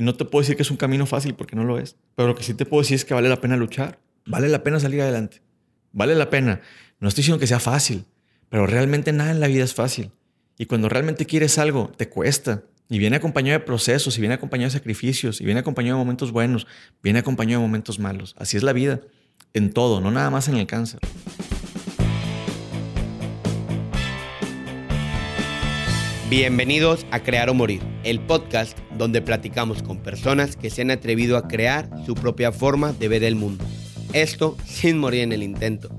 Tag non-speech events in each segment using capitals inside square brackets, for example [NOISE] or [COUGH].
Y no te puedo decir que es un camino fácil porque no lo es. Pero lo que sí te puedo decir es que vale la pena luchar. Vale la pena salir adelante. Vale la pena. No estoy diciendo que sea fácil, pero realmente nada en la vida es fácil. Y cuando realmente quieres algo, te cuesta. Y viene acompañado de procesos, y viene acompañado de sacrificios, y viene acompañado de momentos buenos, viene acompañado de momentos malos. Así es la vida, en todo, no nada más en el cáncer. Bienvenidos a Crear o Morir, el podcast donde platicamos con personas que se han atrevido a crear su propia forma de ver el mundo. Esto sin morir en el intento.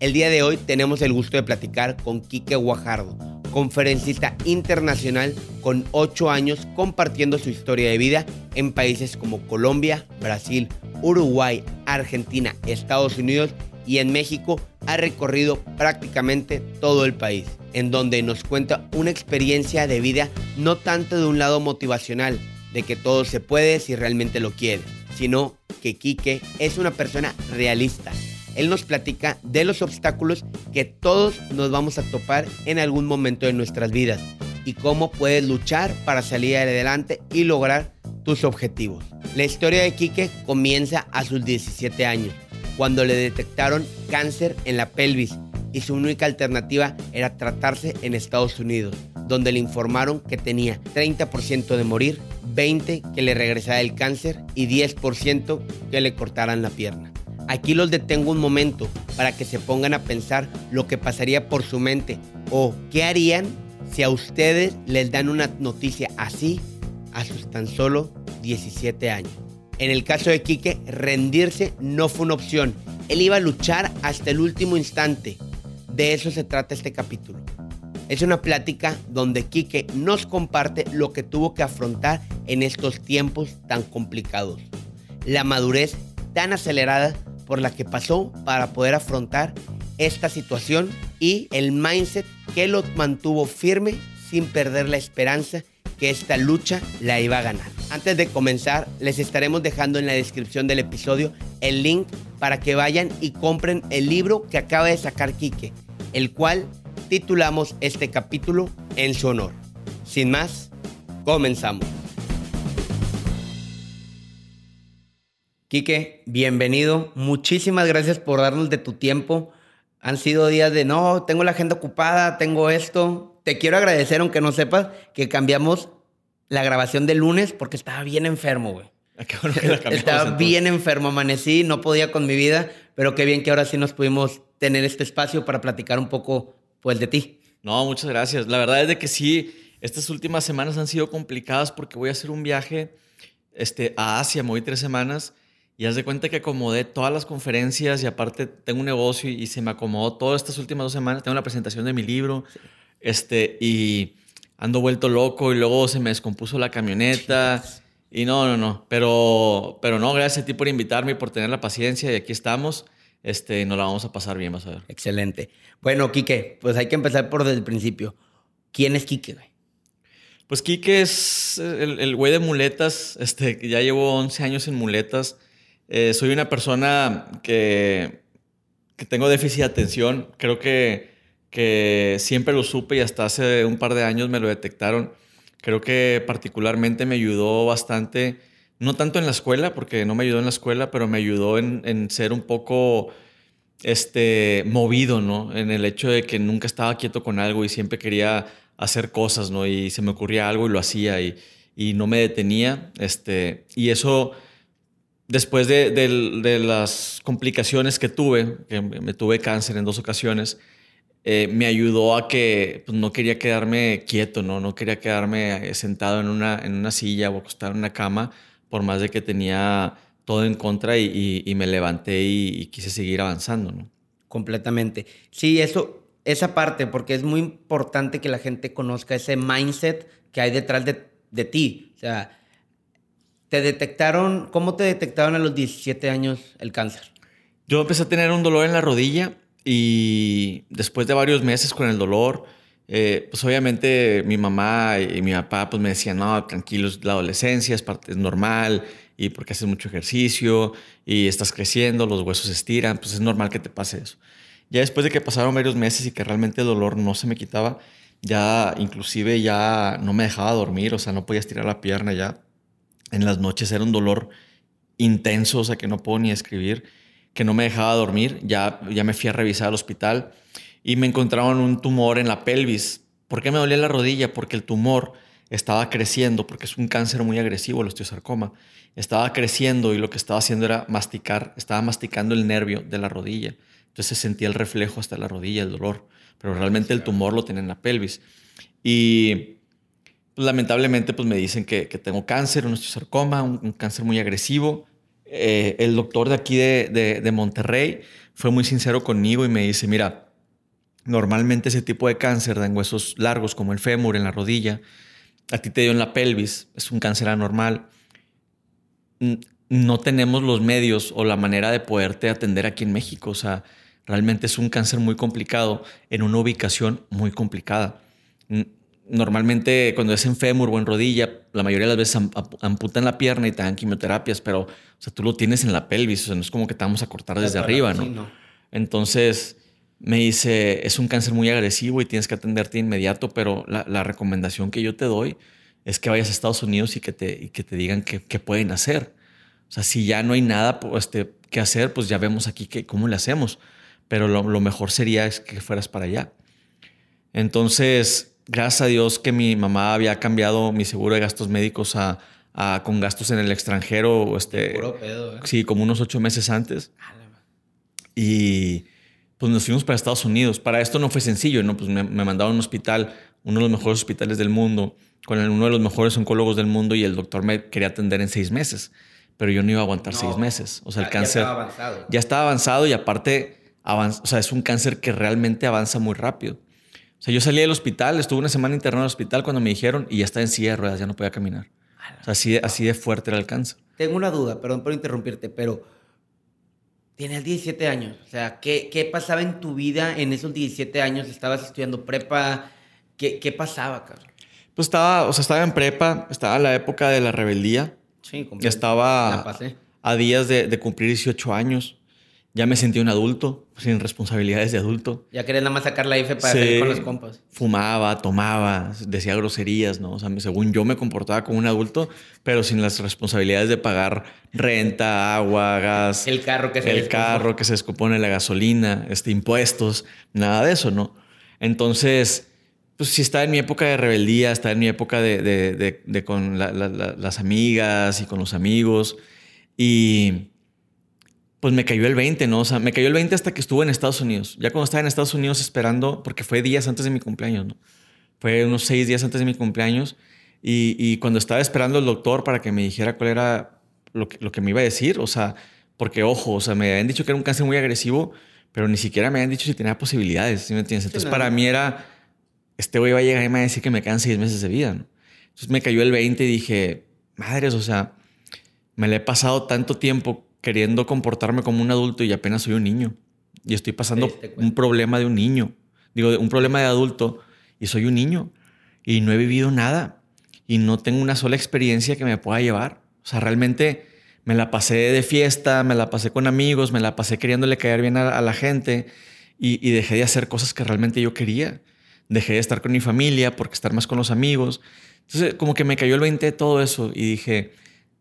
El día de hoy tenemos el gusto de platicar con Quique Guajardo, conferencista internacional con 8 años compartiendo su historia de vida en países como Colombia, Brasil, Uruguay, Argentina, Estados Unidos y en México ha recorrido prácticamente todo el país en donde nos cuenta una experiencia de vida no tanto de un lado motivacional, de que todo se puede si realmente lo quiere, sino que Quique es una persona realista. Él nos platica de los obstáculos que todos nos vamos a topar en algún momento de nuestras vidas y cómo puedes luchar para salir adelante y lograr tus objetivos. La historia de Quique comienza a sus 17 años, cuando le detectaron cáncer en la pelvis y su única alternativa era tratarse en Estados Unidos, donde le informaron que tenía 30% de morir, 20% que le regresara el cáncer y 10% que le cortaran la pierna. Aquí los detengo un momento para que se pongan a pensar lo que pasaría por su mente o qué harían si a ustedes les dan una noticia así a sus tan solo 17 años. En el caso de Quique, rendirse no fue una opción. Él iba a luchar hasta el último instante de eso se trata este capítulo. Es una plática donde Quique nos comparte lo que tuvo que afrontar en estos tiempos tan complicados. La madurez tan acelerada por la que pasó para poder afrontar esta situación y el mindset que lo mantuvo firme sin perder la esperanza que esta lucha la iba a ganar. Antes de comenzar, les estaremos dejando en la descripción del episodio el link para que vayan y compren el libro que acaba de sacar Quique, el cual titulamos este capítulo en su honor. Sin más, comenzamos. Quique, bienvenido. Muchísimas gracias por darnos de tu tiempo. Han sido días de no, tengo la agenda ocupada, tengo esto. Te quiero agradecer, aunque no sepas, que cambiamos la grabación de lunes porque estaba bien enfermo, güey. Ah, estaba bien enfermo, amanecí, no podía con mi vida, pero qué bien que ahora sí nos pudimos tener este espacio para platicar un poco pues de ti. No, muchas gracias. La verdad es de que sí, estas últimas semanas han sido complicadas porque voy a hacer un viaje este, a Asia, me voy tres semanas y haz de cuenta que acomodé todas las conferencias y aparte tengo un negocio y, se me acomodó todas estas últimas dos semanas. Tengo la presentación de mi libro este, y ando vuelto loco y luego se me descompuso la camioneta. Y no, no, no. Pero, pero no, gracias a ti por invitarme y por tener la paciencia y aquí estamos este, nos la vamos a pasar bien, vas a ver. Excelente. Bueno, Quique, pues hay que empezar por desde el principio. ¿Quién es Quique, güey? Pues Quique es el, güey de muletas, este, ya llevo 11 años en muletas. Eh, soy una persona que, que tengo déficit de atención. Creo que, que siempre lo supe y hasta hace un par de años me lo detectaron. Creo que particularmente me ayudó bastante no tanto en la escuela, porque no me ayudó en la escuela, pero me ayudó en, ser un poco este, movido, ¿no? En el hecho de que nunca estaba quieto con algo y siempre quería hacer cosas, ¿no? Y se me ocurría algo y lo hacía y, no me detenía. Este, y eso, después de, las complicaciones que tuve, que me tuve cáncer en dos ocasiones, eh, me ayudó a que pues, no quería quedarme quieto, ¿no? No quería quedarme sentado en una, en una silla o acostado en una cama, por más de que tenía todo en contra y, me levanté y, quise seguir avanzando, ¿no? Completamente. Sí, eso, esa parte, porque es muy importante que la gente conozca ese mindset que hay detrás de, ti. O sea, te detectaron, ¿cómo te detectaron a los 17 años el cáncer? Yo empecé a tener un dolor en la rodilla y después de varios meses con el dolor, eh, pues obviamente mi mamá y mi papá pues me decían, no, tranquilo, la adolescencia es, parte, es normal y porque haces mucho ejercicio y estás creciendo, los huesos se estiran, pues es normal que te pase eso. Ya después de que pasaron varios meses y que realmente el dolor no se me quitaba, ya inclusive ya no me dejaba dormir, o sea, no podía estirar la pierna ya. En las noches era un dolor intenso, o sea, que no puedo ni escribir, que no me dejaba dormir. Ya, ya me fui a revisar al hospital y me encontraron un tumor en la pelvis. ¿Por qué me dolía la rodilla? Porque el tumor estaba creciendo, porque es un cáncer muy agresivo, el osteosarcoma. Estaba creciendo y lo que estaba haciendo era masticar, estaba masticando el nervio de la rodilla. Entonces se sentía el reflejo hasta la rodilla, el dolor. Pero realmente el tumor lo tenía en la pelvis. Y pues, lamentablemente pues me dicen que, tengo cáncer, un osteosarcoma, un, cáncer muy agresivo. Eh, el doctor de aquí de, de, Monterrey fue muy sincero conmigo y me dice, mira, normalmente ese tipo de cáncer en huesos largos como el fémur en la rodilla, a ti te dio en la pelvis, es un cáncer anormal. No tenemos los medios o la manera de poderte atender aquí en México. O sea, realmente es un cáncer muy complicado en una ubicación muy complicada normalmente cuando es en fémur o en rodilla, la mayoría de las veces amputan la pierna y te dan quimioterapias, pero o sea, tú lo tienes en la pelvis, o sea, no es como que te vamos a cortar desde arriba, ¿no? Entonces me dice, es un cáncer muy agresivo y tienes que atenderte inmediato, pero la, recomendación que yo te doy es que vayas a Estados Unidos y que te, y que te digan qué, pueden hacer. O sea, si ya no hay nada pues, este, que hacer, pues ya vemos aquí que, cómo le hacemos. Pero lo, lo mejor sería es que fueras para allá. Entonces, gracias a Dios que mi mamá había cambiado mi seguro de gastos médicos a, con gastos en el extranjero. Este, pedo, ¿eh? Sí, como unos ocho meses antes. Y pues nos fuimos para Estados Unidos. Para esto no fue sencillo, ¿no? Pues me, mandaron a un hospital, uno de los mejores hospitales del mundo, con uno de los mejores oncólogos del mundo y el doctor me quería atender en seis meses. Pero yo no iba a aguantar seis meses. O sea, el cáncer... Ya estaba avanzado. Ya estaba avanzado y aparte, o sea, es un cáncer que realmente avanza muy rápido. O sea, yo salí del hospital, estuve una semana internado en el hospital cuando me dijeron y ya está en silla de ruedas, ya no podía caminar. O sea, así de, así de fuerte era el cáncer. Tengo una duda, perdón por interrumpirte, pero tienes 17 años. O sea, ¿qué, ¿qué, pasaba en tu vida en esos 17 años? ¿Estabas estudiando prepa? ¿Qué, qué pasaba, cabrón? Pues estaba, o sea, estaba en prepa, estaba en la época de la rebeldía. Sí, Estaba a días de, de cumplir 18 años ya me sentí un adulto, sin responsabilidades de adulto. Ya quería nada más sacar la IFE para salir con los compas. Fumaba, tomaba, decía groserías, ¿no? O sea, según yo me comportaba como un adulto, pero sin las responsabilidades de pagar renta, agua, gas. El carro que se El carro que se descompone, la gasolina, este, impuestos, nada de eso, ¿no? Entonces, pues sí estaba en mi época de rebeldía, estaba en mi época de, de, de, con las amigas y con los amigos. Y pues me cayó el 20, ¿no? O sea, me cayó el 20 hasta que estuve en Estados Unidos. Ya cuando estaba en Estados Unidos esperando, porque fue días antes de mi cumpleaños, ¿no? Fue unos seis días antes de mi cumpleaños. Y, cuando estaba esperando el doctor para que me dijera cuál era lo que, lo que me iba a decir, o sea, porque ojo, o sea, me habían dicho que era un cáncer muy agresivo, pero ni siquiera me habían dicho si tenía posibilidades, ¿sí me entiendes? Entonces, para mí era, este güey va a llegar y me va a decir que me quedan seis meses de vida, ¿no? Entonces me cayó el 20 y dije, madres, o sea, me le he pasado tanto tiempo queriendo comportarme como un adulto y apenas soy un niño. Y estoy pasando un problema de un niño. Digo, un problema de adulto y soy un niño. Y no he vivido nada. Y no tengo una sola experiencia que me pueda llevar. O sea, realmente me la pasé de fiesta, me la pasé con amigos, me la pasé queriéndole caer bien a, la gente y, y, dejé de hacer cosas que realmente yo quería. Dejé de estar con mi familia porque estar más con los amigos. Entonces, como que me cayó el 20 de todo eso y dije,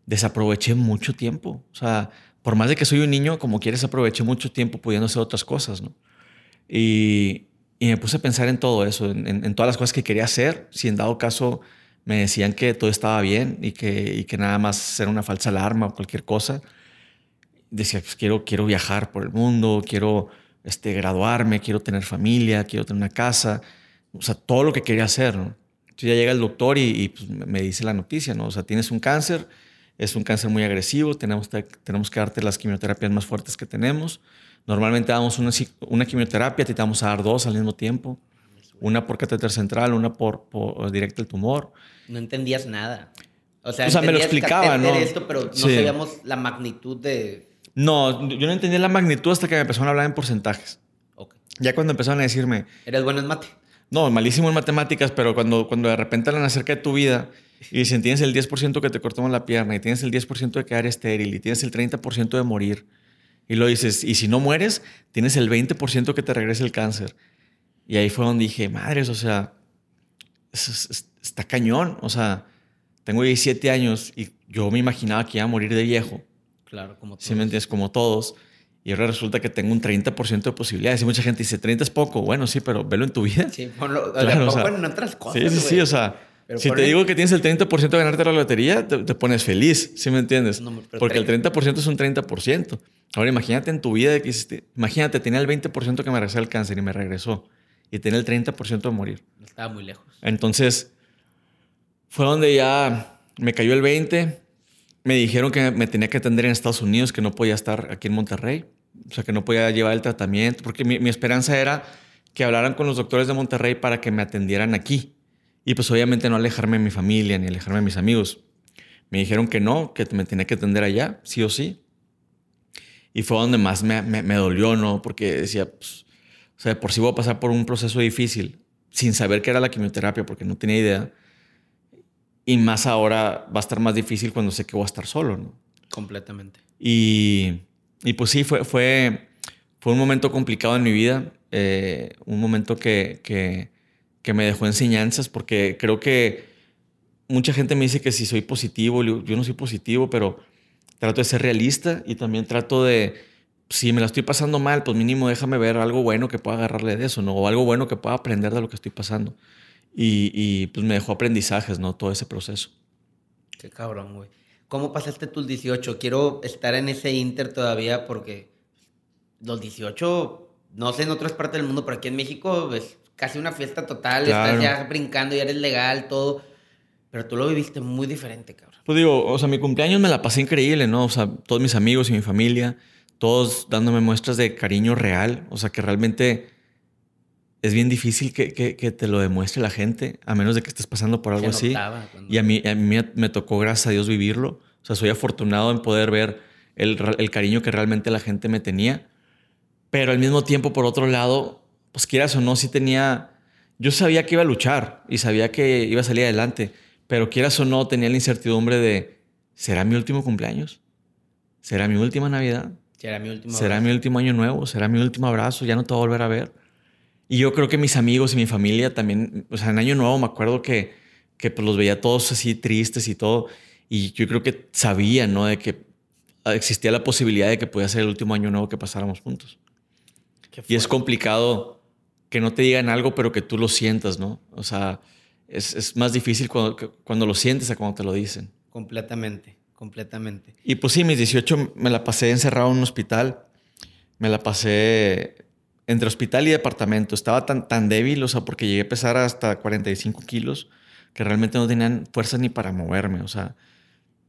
desaproveché mucho tiempo. O sea, por más de que soy un niño, como quieres, aproveché mucho tiempo pudiendo hacer otras cosas, ¿no? Y, y me puse a pensar en todo eso, en, todas las cosas que quería hacer. Si en dado caso me decían que todo estaba bien y que, y que nada más era una falsa alarma o cualquier cosa, decía, pues quiero, quiero viajar por el mundo, quiero este, graduarme, quiero tener familia, quiero tener una casa, o sea, todo lo que quería hacer, ¿no? Entonces ya llega el doctor y, y pues, me dice la noticia, ¿no? O sea, tienes un cáncer, es un cáncer muy agresivo, tenemos, tenemos que darte las quimioterapias más fuertes que tenemos. Normalmente damos una, una quimioterapia, te vamos a dar dos al mismo tiempo. Una por catéter central, una por, por directo al tumor. No entendías nada. O sea, me lo explicaba, ¿no? Esto, pero no sabíamos la magnitud de... No, yo no entendía la magnitud hasta que me empezaron a hablar en porcentajes. Ya cuando empezaron a decirme... ¿Eres bueno en mate? No, malísimo en matemáticas, pero cuando, cuando de repente hablan acerca de tu vida y dicen, tienes el 10% que te cortamos la pierna, y tienes el 10% de quedar estéril, y tienes el 30% de morir. Y lo dices, y si no mueres, tienes el 20% que te regrese el cáncer. Y ahí fue donde dije, madres, o sea, está cañón. O sea, tengo 17 años y yo me imaginaba que iba a morir de viejo. Claro, como todos. ¿Sí me entiendes? Como todos. Y ahora resulta que tengo un 30% de posibilidades. Y mucha gente dice, 30 es poco. Bueno, sí, pero velo en tu vida. Sí, ponlo, claro, o sea, en otras cosas. Sí, sí, sí. O sea, si te digo que tienes el 30% de ganarte la lotería, te, pones feliz. ¿Sí me entiendes? Porque el 30% es un 30%. Ahora imagínate en tu vida que hiciste, imagínate, tenía el 20% que me regresó el cáncer y me regresó. Y tenía el 30% de morir. Estaba muy lejos. Entonces, fue donde ya me cayó el 20. Me dijeron que me tenía que atender en Estados Unidos, que no podía estar aquí en Monterrey. O sea, que no podía llevar el tratamiento, porque mi, esperanza era que hablaran con los doctores de Monterrey para que me atendieran aquí. Y pues obviamente no alejarme de mi familia ni alejarme de mis amigos. Me dijeron que no, que me tenía que atender allá, sí o sí. Y fue donde más me, me, dolió, ¿no? Porque decía, pues, o sea, por si voy a pasar por un proceso difícil, sin saber qué era la quimioterapia, porque no tenía idea. Y más ahora va a estar más difícil cuando sé que voy a estar solo, ¿no? Completamente. Y y pues sí, fue, fue, fue un momento complicado en mi vida, eh, un momento que, que, que, me dejó enseñanzas, porque creo que mucha gente me dice que si soy positivo, yo no soy positivo, pero trato de ser realista y también trato de, si me la estoy pasando mal, pues mínimo déjame ver algo bueno que pueda agarrarle de eso, ¿no? O algo bueno que pueda aprender de lo que estoy pasando. Y, y pues me dejó aprendizajes, ¿no? Todo ese proceso. Qué cabrón, güey. ¿Cómo pasaste tus 18? Quiero estar en ese Inter todavía porque los 18, no sé en otras partes del mundo, pero aquí en México es casi una fiesta total, estás ya brincando, ya eres legal, todo. Pero tú lo viviste muy diferente, cabrón. Pues digo, o sea, mi cumpleaños me la pasé increíble, ¿no? O sea, todos mis amigos y mi familia, todos dándome muestras de cariño real, o sea, que realmente es bien difícil que, que, te lo demuestre la gente, a menos de que estés pasando por algo así. Y a mí, a mí me tocó, gracias a Dios, vivirlo. O sea, soy afortunado en poder ver el, el, cariño que realmente la gente me tenía. Pero al mismo tiempo, por otro lado, pues quieras o no, sí tenía... Yo sabía que iba a luchar y sabía que iba a salir adelante, pero quieras o no, tenía la incertidumbre de, ¿será mi último cumpleaños? ¿Será mi última Navidad? ¿Será mi último ¿Será mi último año nuevo? ¿Será mi último abrazo? Ya no te voy a volver a ver. Y yo creo que mis amigos y mi familia también, o sea, en Año Nuevo me acuerdo que, que pues los veía todos así tristes y todo. Y yo creo que sabían, ¿no? De que existía la posibilidad de que podía ser el último Año Nuevo que pasáramos juntos. Y es complicado que no te digan algo, pero que tú lo sientas, ¿no? O sea, es, es más difícil cuando, cuando lo sientes a cuando te lo dicen. Completamente, completamente. Y pues sí, mis 18 me la pasé encerrado en un hospital. Me la pasé entre hospital y departamento. Estaba tan, tan débil, o sea, porque llegué a pesar hasta 45 kilos, que realmente no tenían fuerza ni para moverme, o sea,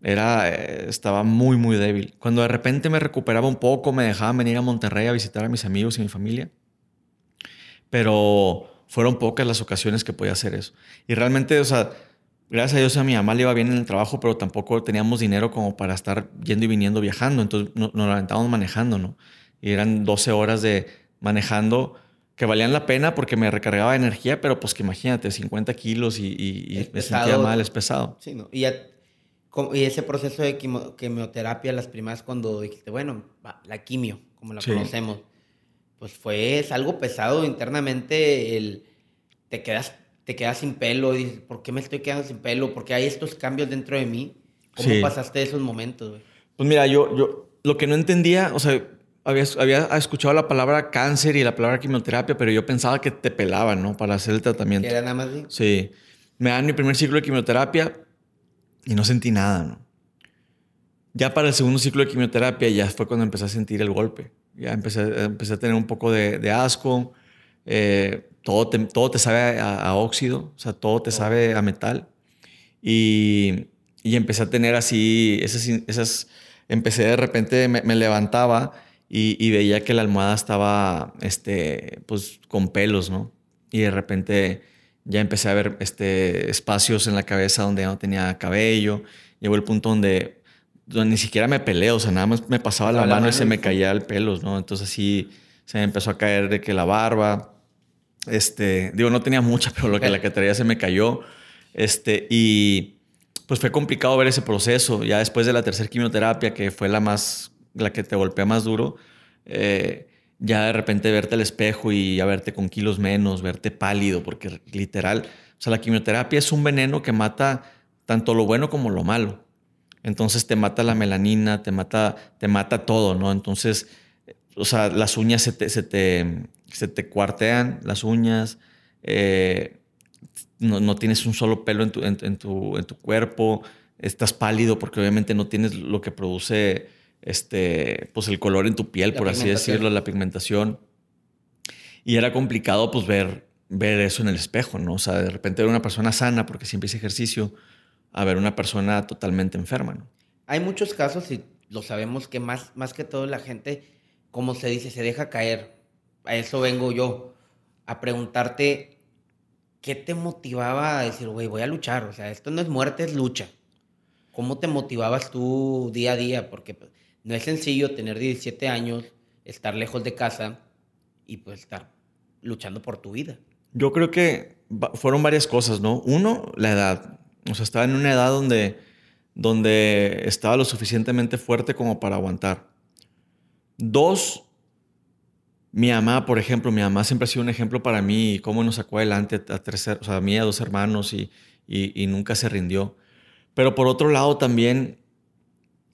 era, eh, estaba muy, muy débil. Cuando de repente me recuperaba un poco, me dejaban venir a Monterrey a visitar a mis amigos y mi familia, pero fueron pocas las ocasiones que podía hacer eso. Y realmente, o sea, gracias a Dios a mi mamá le iba bien en el trabajo, pero tampoco teníamos dinero como para estar yendo y viniendo viajando, entonces nos, nos aventábamos manejando, ¿no? Y eran 12 horas de manejando que valían la pena porque me recargaba energía, pero pues que imagínate, 50 kilos y, me sentía mal, es pesado. Sí, ¿no? y, y, ese proceso de quimioterapia, las primeras cuando dijiste, bueno, la quimio, como la conocemos, pues fue es algo pesado internamente, el, te, quedas, te quedas sin pelo, y dices, ¿por qué me estoy quedando sin pelo? Porque hay estos cambios dentro de mí. ¿Cómo pasaste esos momentos, güey? Pues mira, yo, yo lo que no entendía, o sea, había, había, escuchado la palabra cáncer y la palabra quimioterapia, pero yo pensaba que te pelaban, ¿no? Para hacer el tratamiento. ¿Era nada más Sí. Me dan mi primer ciclo de quimioterapia y no sentí nada, ¿no? Ya para el segundo ciclo de quimioterapia ya fue cuando empecé a sentir el golpe. Ya empecé, empecé a tener un poco de, asco. Eh, todo, te, todo te sabe a, óxido, o sea, todo te sabe a metal. Y, y empecé a tener así, esas, esas empecé de repente, me, me levantaba y, veía que la almohada estaba, este, pues, con pelos, ¿no? Y de repente ya empecé a ver este, espacios en la cabeza donde ya no tenía cabello. Llegó el punto donde, ni siquiera me peleé, o sea, nada más me pasaba la, mano y se me caía el pelo, ¿no? Entonces así se me empezó a caer de que la barba, este, digo, no tenía mucha, [LAUGHS] pero lo que la que traía se me cayó. Este, y pues fue complicado ver ese proceso. Ya después de la tercera quimioterapia, que fue la más la que te golpea más duro, eh, ya de repente verte al espejo y ya verte con kilos menos, verte pálido, porque literal, o sea, la quimioterapia es un veneno que mata tanto lo bueno como lo malo. Entonces te mata la melanina, te mata, te mata todo, ¿no? Entonces, o sea, las uñas se te, se te, se te cuartean, las uñas, eh, no, no, tienes un solo pelo en tu, en, tu, en tu cuerpo, estás pálido porque obviamente no tienes lo que produce este, pues el color en tu piel, por así decirlo, la pigmentación. Y era complicado pues ver, ver eso en el espejo, ¿no? O sea, de repente ver una persona sana porque siempre hice ejercicio a ver una persona totalmente enferma, ¿no? Hay muchos casos y lo sabemos que más, más que todo la gente, como se dice, se deja caer. A eso vengo yo, a preguntarte qué te motivaba a decir, güey, voy a luchar. O sea, esto no es muerte, es lucha. ¿Cómo te motivabas tú día a día? Porque pues, no es sencillo tener 17 años, estar lejos de casa y pues estar luchando por tu vida. Yo creo que fueron varias cosas, ¿no? Uno, la edad. O sea, estaba en una edad donde, donde estaba lo suficientemente fuerte como para aguantar. Dos, mi mamá, por ejemplo, mi mamá siempre ha sido un ejemplo para mí cómo nos sacó adelante a, tres, o sea, a mí, a dos hermanos y, y, y nunca se rindió. Pero por otro lado también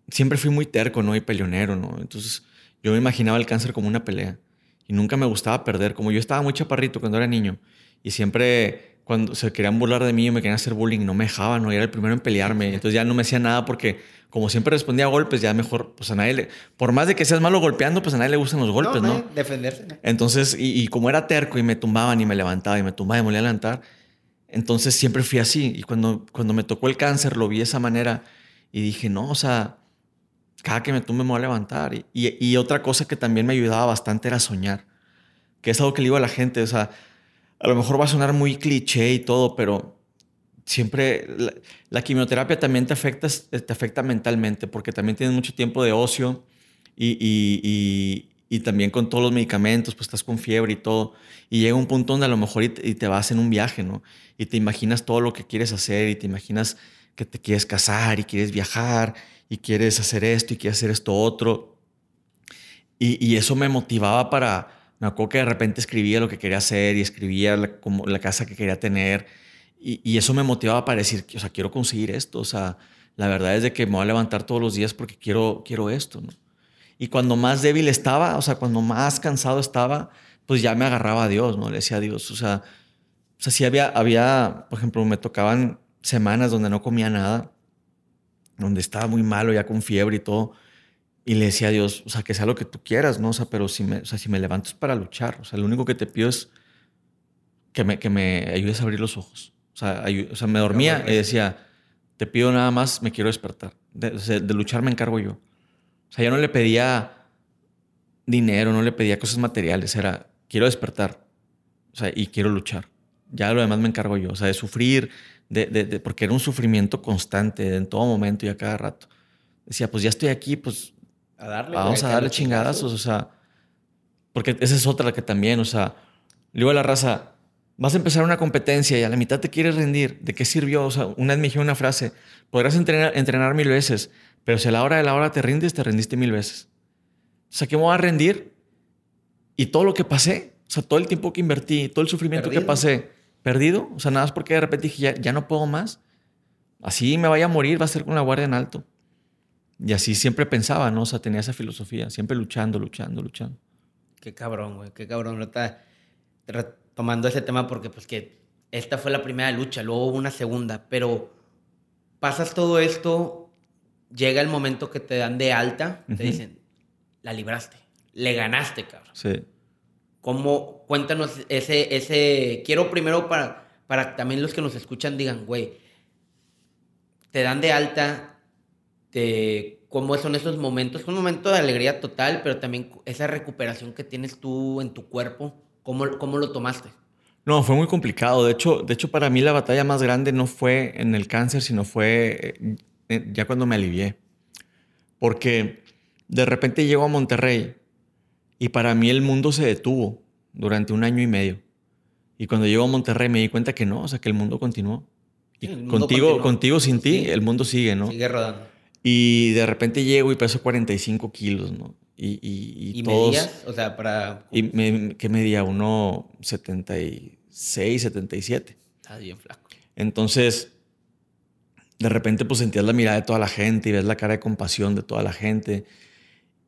siempre fui muy terco, ¿no? Y peleonero, ¿no? Entonces yo me imaginaba el cáncer como una pelea y nunca me gustaba perder. Como yo estaba muy chaparrito cuando era niño y siempre cuando se querían burlar de mí o me querían hacer bullying, no me dejaban, no era el primero en pelearme. Entonces ya no me hacía nada porque como siempre respondía a golpes, ya mejor, pues a nadie le, por más de que seas malo golpeando, pues a nadie le gustan los golpes, ¿no? Defenderse. Entonces, y, y, como era terco y me tumbaban y me levantaba y me tumbaba y me volvía a levantar, entonces siempre fui así. Y cuando, cuando me tocó el cáncer, lo vi de esa manera y dije, no, o sea, cada que me tumbe me voy a levantar. Y, y, otra cosa que también me ayudaba bastante era soñar, que es algo que le digo a la gente, o sea, a lo mejor va a sonar muy cliché y todo, pero siempre la, quimioterapia también te afecta, te afecta mentalmente, porque también tienes mucho tiempo de ocio y, y, y, también con todos los medicamentos, pues estás con fiebre y todo. Y llega un punto donde a lo mejor y te vas en un viaje, ¿no? Y te imaginas todo lo que quieres hacer y te imaginas que te quieres casar y quieres viajar y quieres hacer esto y quieres hacer esto otro. Y, eso me motivaba para, me acuerdo que de repente escribía lo que quería hacer y escribía la, como la casa que quería tener. Y, eso me motivaba para decir, o sea, quiero conseguir esto. O sea, la verdad es de que me voy a levantar todos los días porque quiero, quiero esto. Y cuando más débil estaba, o sea, cuando más cansado estaba, pues ya me agarraba a Dios, ¿no? Le decía a Dios, o sea, o sea, sí había, había, por ejemplo, me tocaban semanas donde no comía nada donde estaba muy malo, ya con fiebre y todo. Y le decía a Dios, o sea, que sea lo que tú quieras, ¿no? O sea, pero si me, o sea, si me levanto es para luchar. O sea, lo único que te pido es que me, que me ayudes a abrir los ojos. O sea, o sea me dormía y decía, te pido nada más, me quiero despertar. De, de, luchar me encargo yo. O sea, yo no le pedía dinero, no le pedía cosas materiales, era, quiero despertar. O sea, y quiero luchar. Ya lo demás me encargo yo. O sea, de sufrir, de, porque era un sufrimiento constante en todo momento y a cada rato. Decía, pues ya estoy aquí, pues a darle, vamos a darle chingadazos, o sea, porque esa es otra que también, o sea, a la raza, vas a empezar una competencia y a la mitad te quieres rendir, ¿de qué sirvió? O sea, una vez me dijeron una frase, podrás entrenar, entrenar mil veces, pero si a la hora de la hora te rindes, te rendiste mil veces. O sea, ¿qué me voy a rendir? Y todo lo que pasé, o sea, todo el tiempo que invertí, todo el sufrimiento que pasé, perdido. O sea, nada más porque de repente dije, ya, no puedo más. Así me vaya a morir, va a ser con la guardia en alto. Y así siempre pensaba, ¿no? O sea, tenía esa filosofía, siempre luchando, luchando, luchando. Qué cabrón, güey, qué cabrón. Está retomando ese tema porque, pues, que esta fue la primera lucha, luego hubo una segunda, pero pasas todo esto, llega el momento que te dan de alta, te dicen, la libraste, le ganaste, cabrón. Sí. ¿Cómo, cuéntanos ese, ese, quiero primero para, para también los que nos escuchan digan, güey, te dan de alta, te, cómo son esos momentos, un momento de alegría total, pero también esa recuperación que tienes tú en tu cuerpo, ¿cómo, cómo lo tomaste? No, fue muy complicado. De hecho, de hecho, para mí la batalla más grande no fue en el cáncer, sino fue eh, eh, ya cuando me alivié. Porque de repente llego a Monterrey y para mí el mundo se detuvo durante un año y medio. Y cuando llego a Monterrey me di cuenta que no, o sea, que el mundo continuó. Y contigo, contigo sin ti, el mundo sigue, ¿no? Sigue rodando. Y de repente llego y peso 45 kilos, ¿no? Y, y, y, medías? O sea, para... Y me, ¿Qué medía? Uno 76, 77. Está bien flaco. Entonces, de repente pues sentías la mirada de toda la gente y ves la cara de compasión de toda la gente.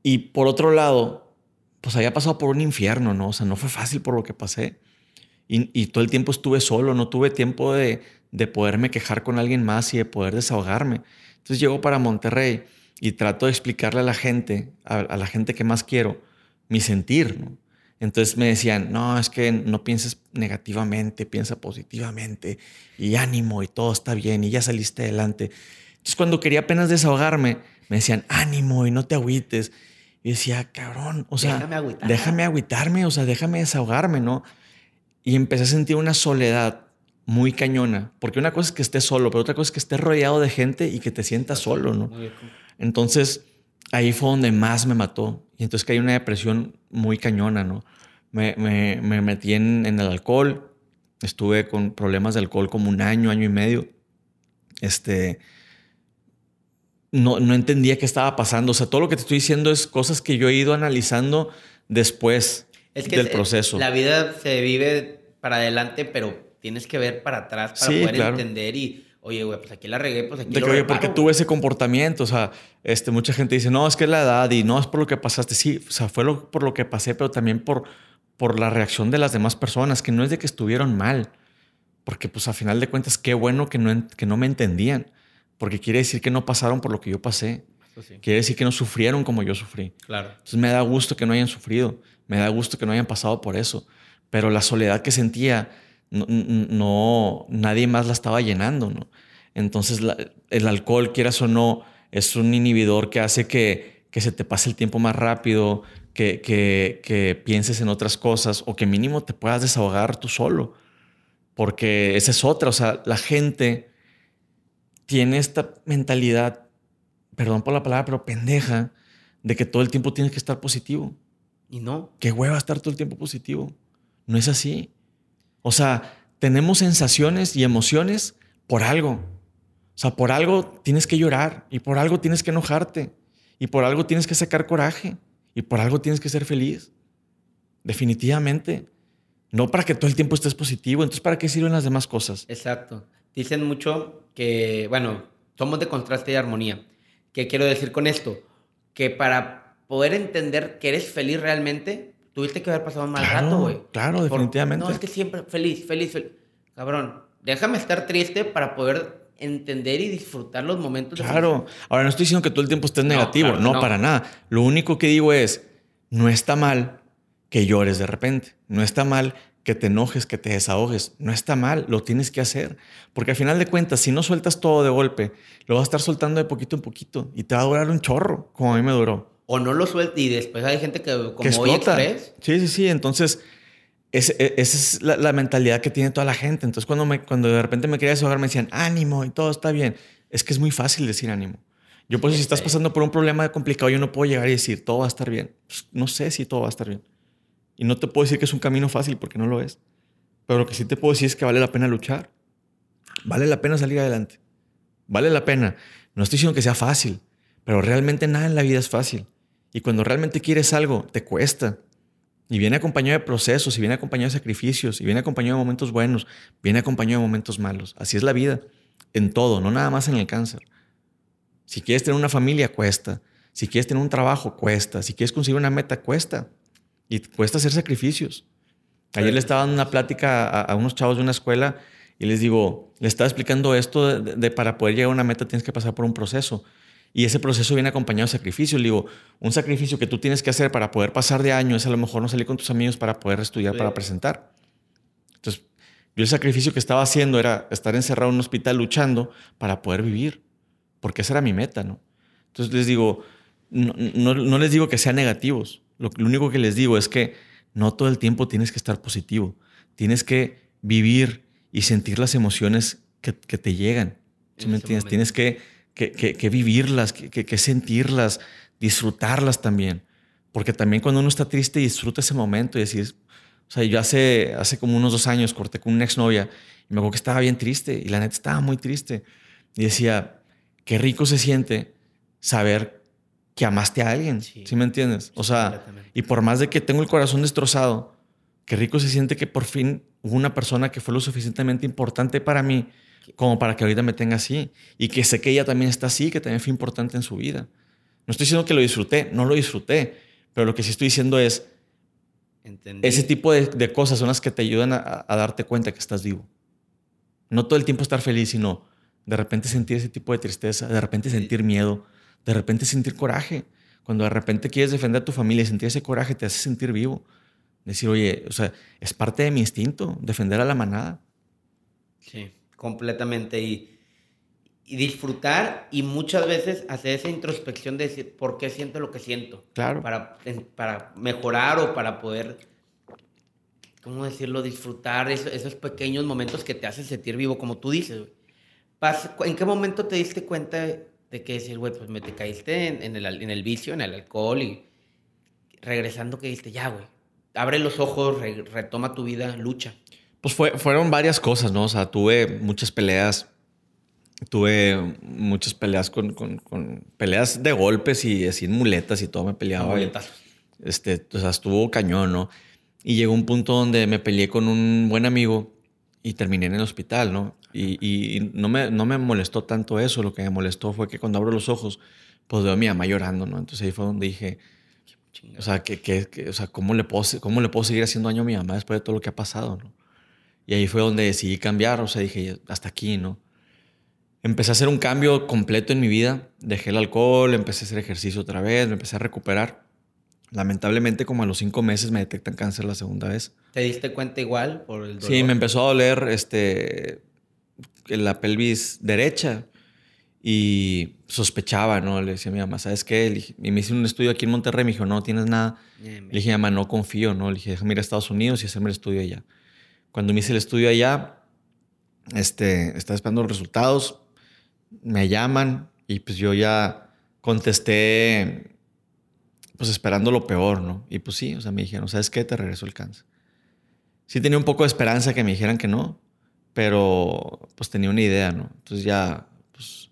Y por otro lado, pues había pasado por un infierno, ¿no? O sea, no fue fácil por lo que pasé. Y, todo el tiempo estuve solo, no tuve tiempo de, de, poderme quejar con alguien más y de poder desahogarme. Entonces llego para Monterrey y trato de explicarle a la gente, a, la gente que más quiero, mi sentir, ¿no? Entonces me decían, no, es que no pienses negativamente, piensa positivamente y ánimo y todo está bien y ya saliste adelante. Entonces cuando quería apenas desahogarme, me decían, ánimo y no te agüites. Y decía, cabrón, o sea, déjame, déjame agüitarme, o sea, déjame desahogarme, ¿no? Y empecé a sentir una soledad muy cañona, porque una cosa es que estés solo, pero otra cosa es que estés rodeado de gente y que te sientas solo, ¿no? Entonces, ahí fue donde más me mató. Y entonces que hay una depresión muy cañona, ¿no? Me, me, me metí en, en, el alcohol, estuve con problemas de alcohol como un año, año y medio. Este, no, no entendía qué estaba pasando. O sea, todo lo que te estoy diciendo es cosas que yo he ido analizando después es que del proceso. La vida se vive para adelante, pero tienes que ver para atrás para poder entender y, oye, güey, pues aquí la regué, pues aquí de que, Oye, porque tuve ese comportamiento, o sea, este, mucha gente dice, no, es que es la edad y no es por lo que pasaste. Sí, o sea, fue lo, por lo que pasé, pero también por, por la reacción de las demás personas, que no es de que estuvieron mal, porque pues a final de cuentas, qué bueno que no, que no me entendían, porque quiere decir que no pasaron por lo que yo pasé. Pues quiere decir que no sufrieron como yo sufrí. Claro. Entonces me da gusto que no hayan sufrido. Me da gusto que no hayan pasado por eso. Pero la soledad que sentía, no, nadie más la estaba llenando, ¿no? Entonces el alcohol, quieras o no, es un inhibidor que hace que, que se te pase el tiempo más rápido, que, que, que, pienses en otras cosas o que mínimo te puedas desahogar tú solo. Porque esa es otra, o sea, la gente tiene esta mentalidad, perdón por la palabra, pero pendeja, de que todo el tiempo tienes que estar positivo. Y no. Qué hueva estar todo el tiempo positivo. No es así. O sea, tenemos sensaciones y emociones por algo. O sea, por algo tienes que llorar y por algo tienes que enojarte y por algo tienes que sacar coraje y por algo tienes que ser feliz. Definitivamente. No para que todo el tiempo estés positivo. Entonces, ¿para qué sirven las demás cosas? Exacto. Dicen mucho que, bueno, somos de contraste y armonía. ¿Qué quiero decir con esto? Que para poder entender que eres feliz realmente, tuviste que haber pasado un mal rato, güey. Claro, definitivamente. No, es que siempre feliz, feliz, feliz. Cabrón, déjame estar triste para poder entender y disfrutar los momentos. Claro. Ahora, no estoy diciendo que todo el tiempo estés negativo, no, para nada. Lo único que digo es, no está mal que llores de repente. No está mal que te enojes, que te desahogues. No está mal, lo tienes que hacer. Porque al final de cuentas, si no sueltas todo de golpe, lo vas a estar soltando de poquito en poquito y te va a durar un chorro, como a mí me duró o no lo suelta y después hay gente que como que hoy Sí, sí, sí. Entonces, e, esa es la, mentalidad que tiene toda la gente. Entonces, cuando, me, cuando de repente me quería desahogar, me decían ánimo y todo está bien. Es que es muy fácil decir ánimo. Yo, pues, si estás pasando por un problema complicado, yo no puedo llegar y decir todo va a estar bien. Pues, no sé si todo va a estar bien. Y no te puedo decir que es un camino fácil porque no lo es. Pero lo que sí te puedo decir es que vale la pena luchar. Vale la pena salir adelante. Vale la pena. No estoy diciendo que sea fácil, pero realmente nada en la vida es fácil. Y cuando realmente quieres algo, te cuesta. Y viene acompañado de procesos, y viene acompañado de sacrificios, y viene acompañado de momentos buenos, viene acompañado de momentos malos. Así es la vida, en todo, no nada más en el cáncer. Si quieres tener una familia, cuesta. Si quieres tener un trabajo, cuesta. Si quieres conseguir una meta, cuesta. Y cuesta hacer sacrificios. Ayer le estaba dando una plática a, unos chavos de una escuela y les digo, le estaba explicando esto de, para poder llegar a una meta tienes que pasar por un proceso. Y ese proceso viene acompañado de sacrificio. Le digo, un sacrificio que tú tienes que hacer para poder pasar de año es a lo mejor no salir con tus amigos para poder estudiar, para presentar. Entonces, yo el sacrificio que estaba haciendo era estar encerrado en un hospital luchando para poder vivir, porque esa era mi meta, ¿no? Entonces les digo, no, no, les digo que sean negativos. Lo, único que les digo es que no todo el tiempo tienes que estar positivo. Tienes que vivir y sentir las emociones que, que te llegan. ¿Sí me entiendes? Tienes que que, vivirlas, que, sentirlas, disfrutarlas también. Porque también cuando uno está triste disfruta ese momento y decir, o sea, yo hace, hace como unos dos años corté con una exnovia y me acuerdo que estaba bien triste y la neta estaba muy triste. Y decía, qué rico se siente saber que amaste a alguien, ¿sí, me entiendes? O sea, y por más de que tengo el corazón destrozado, qué rico se siente que por fin hubo una persona que fue lo suficientemente importante para mí como para que ahorita me tenga así. Y que sé que ella también está así, que también fue importante en su vida. No estoy diciendo que lo disfruté, no lo disfruté, pero lo que sí estoy diciendo es, ese tipo de, cosas son las que te ayudan a, darte cuenta que estás vivo. No todo el tiempo estar feliz, sino de repente sentir ese tipo de tristeza, de repente sentir miedo, de repente sentir coraje. Cuando de repente quieres defender a tu familia y sentir ese coraje te hace sentir vivo. Decir, oye, o sea, es parte de mi instinto defender a la manada. Sí, completamente. Y, disfrutar y muchas veces hacer esa introspección de decir, ¿por qué siento lo que siento? Claro. Para, para mejorar o para poder, ¿cómo decirlo? Disfrutar esos, pequeños momentos que te hacen sentir vivo, como tú dices. ¿En qué momento te diste cuenta de que decir, güey, pues me te caíste en, el, en el vicio, en el alcohol y regresando que dijiste, ya, güey, abre los ojos, retoma tu vida, lucha. Pues fue, fueron varias cosas, ¿no? O sea, tuve muchas peleas, tuve muchas peleas con, con, peleas de golpes y así en muletas y todo me peleaba. este, o sea, estuvo cañón, ¿no? Y llegó un punto donde me peleé con un buen amigo y terminé en el hospital, ¿no? Y, no, me, no me molestó tanto eso, lo que me molestó fue que cuando abro los ojos, pues veo a mi mamá llorando, ¿no? Entonces ahí fue donde dije, o sea, que, que, o sea ¿cómo, le puedo, ¿cómo le puedo seguir haciendo daño a mi mamá después de todo lo que ha pasado, ¿no? Y ahí fue donde decidí cambiar, o sea, dije, hasta aquí, ¿no? Empecé a hacer un cambio completo en mi vida, dejé el alcohol, empecé a hacer ejercicio otra vez, me empecé a recuperar. Lamentablemente, como a los cinco meses me detectan cáncer la segunda vez. ¿Te diste cuenta igual por el dolor? Sí, me empezó a doler este, la pelvis derecha y sospechaba, ¿no? Le decía a mi mamá, ¿sabes qué? y me hice un estudio aquí en Monterrey, me dijo, no, tienes nada. Le dije, mamá, no confío, ¿no? Le dije, déjame ir a Estados Unidos y hacerme el estudio allá. Cuando me hice el estudio allá, este, estaba esperando los resultados, me llaman y pues yo ya contesté, pues esperando lo peor, ¿no? Y pues sí, o sea, me dijeron, ¿sabes qué? Te regresó el cáncer. Sí tenía un poco de esperanza que me dijeran que no, pero pues tenía una idea, ¿no? Entonces ya, pues,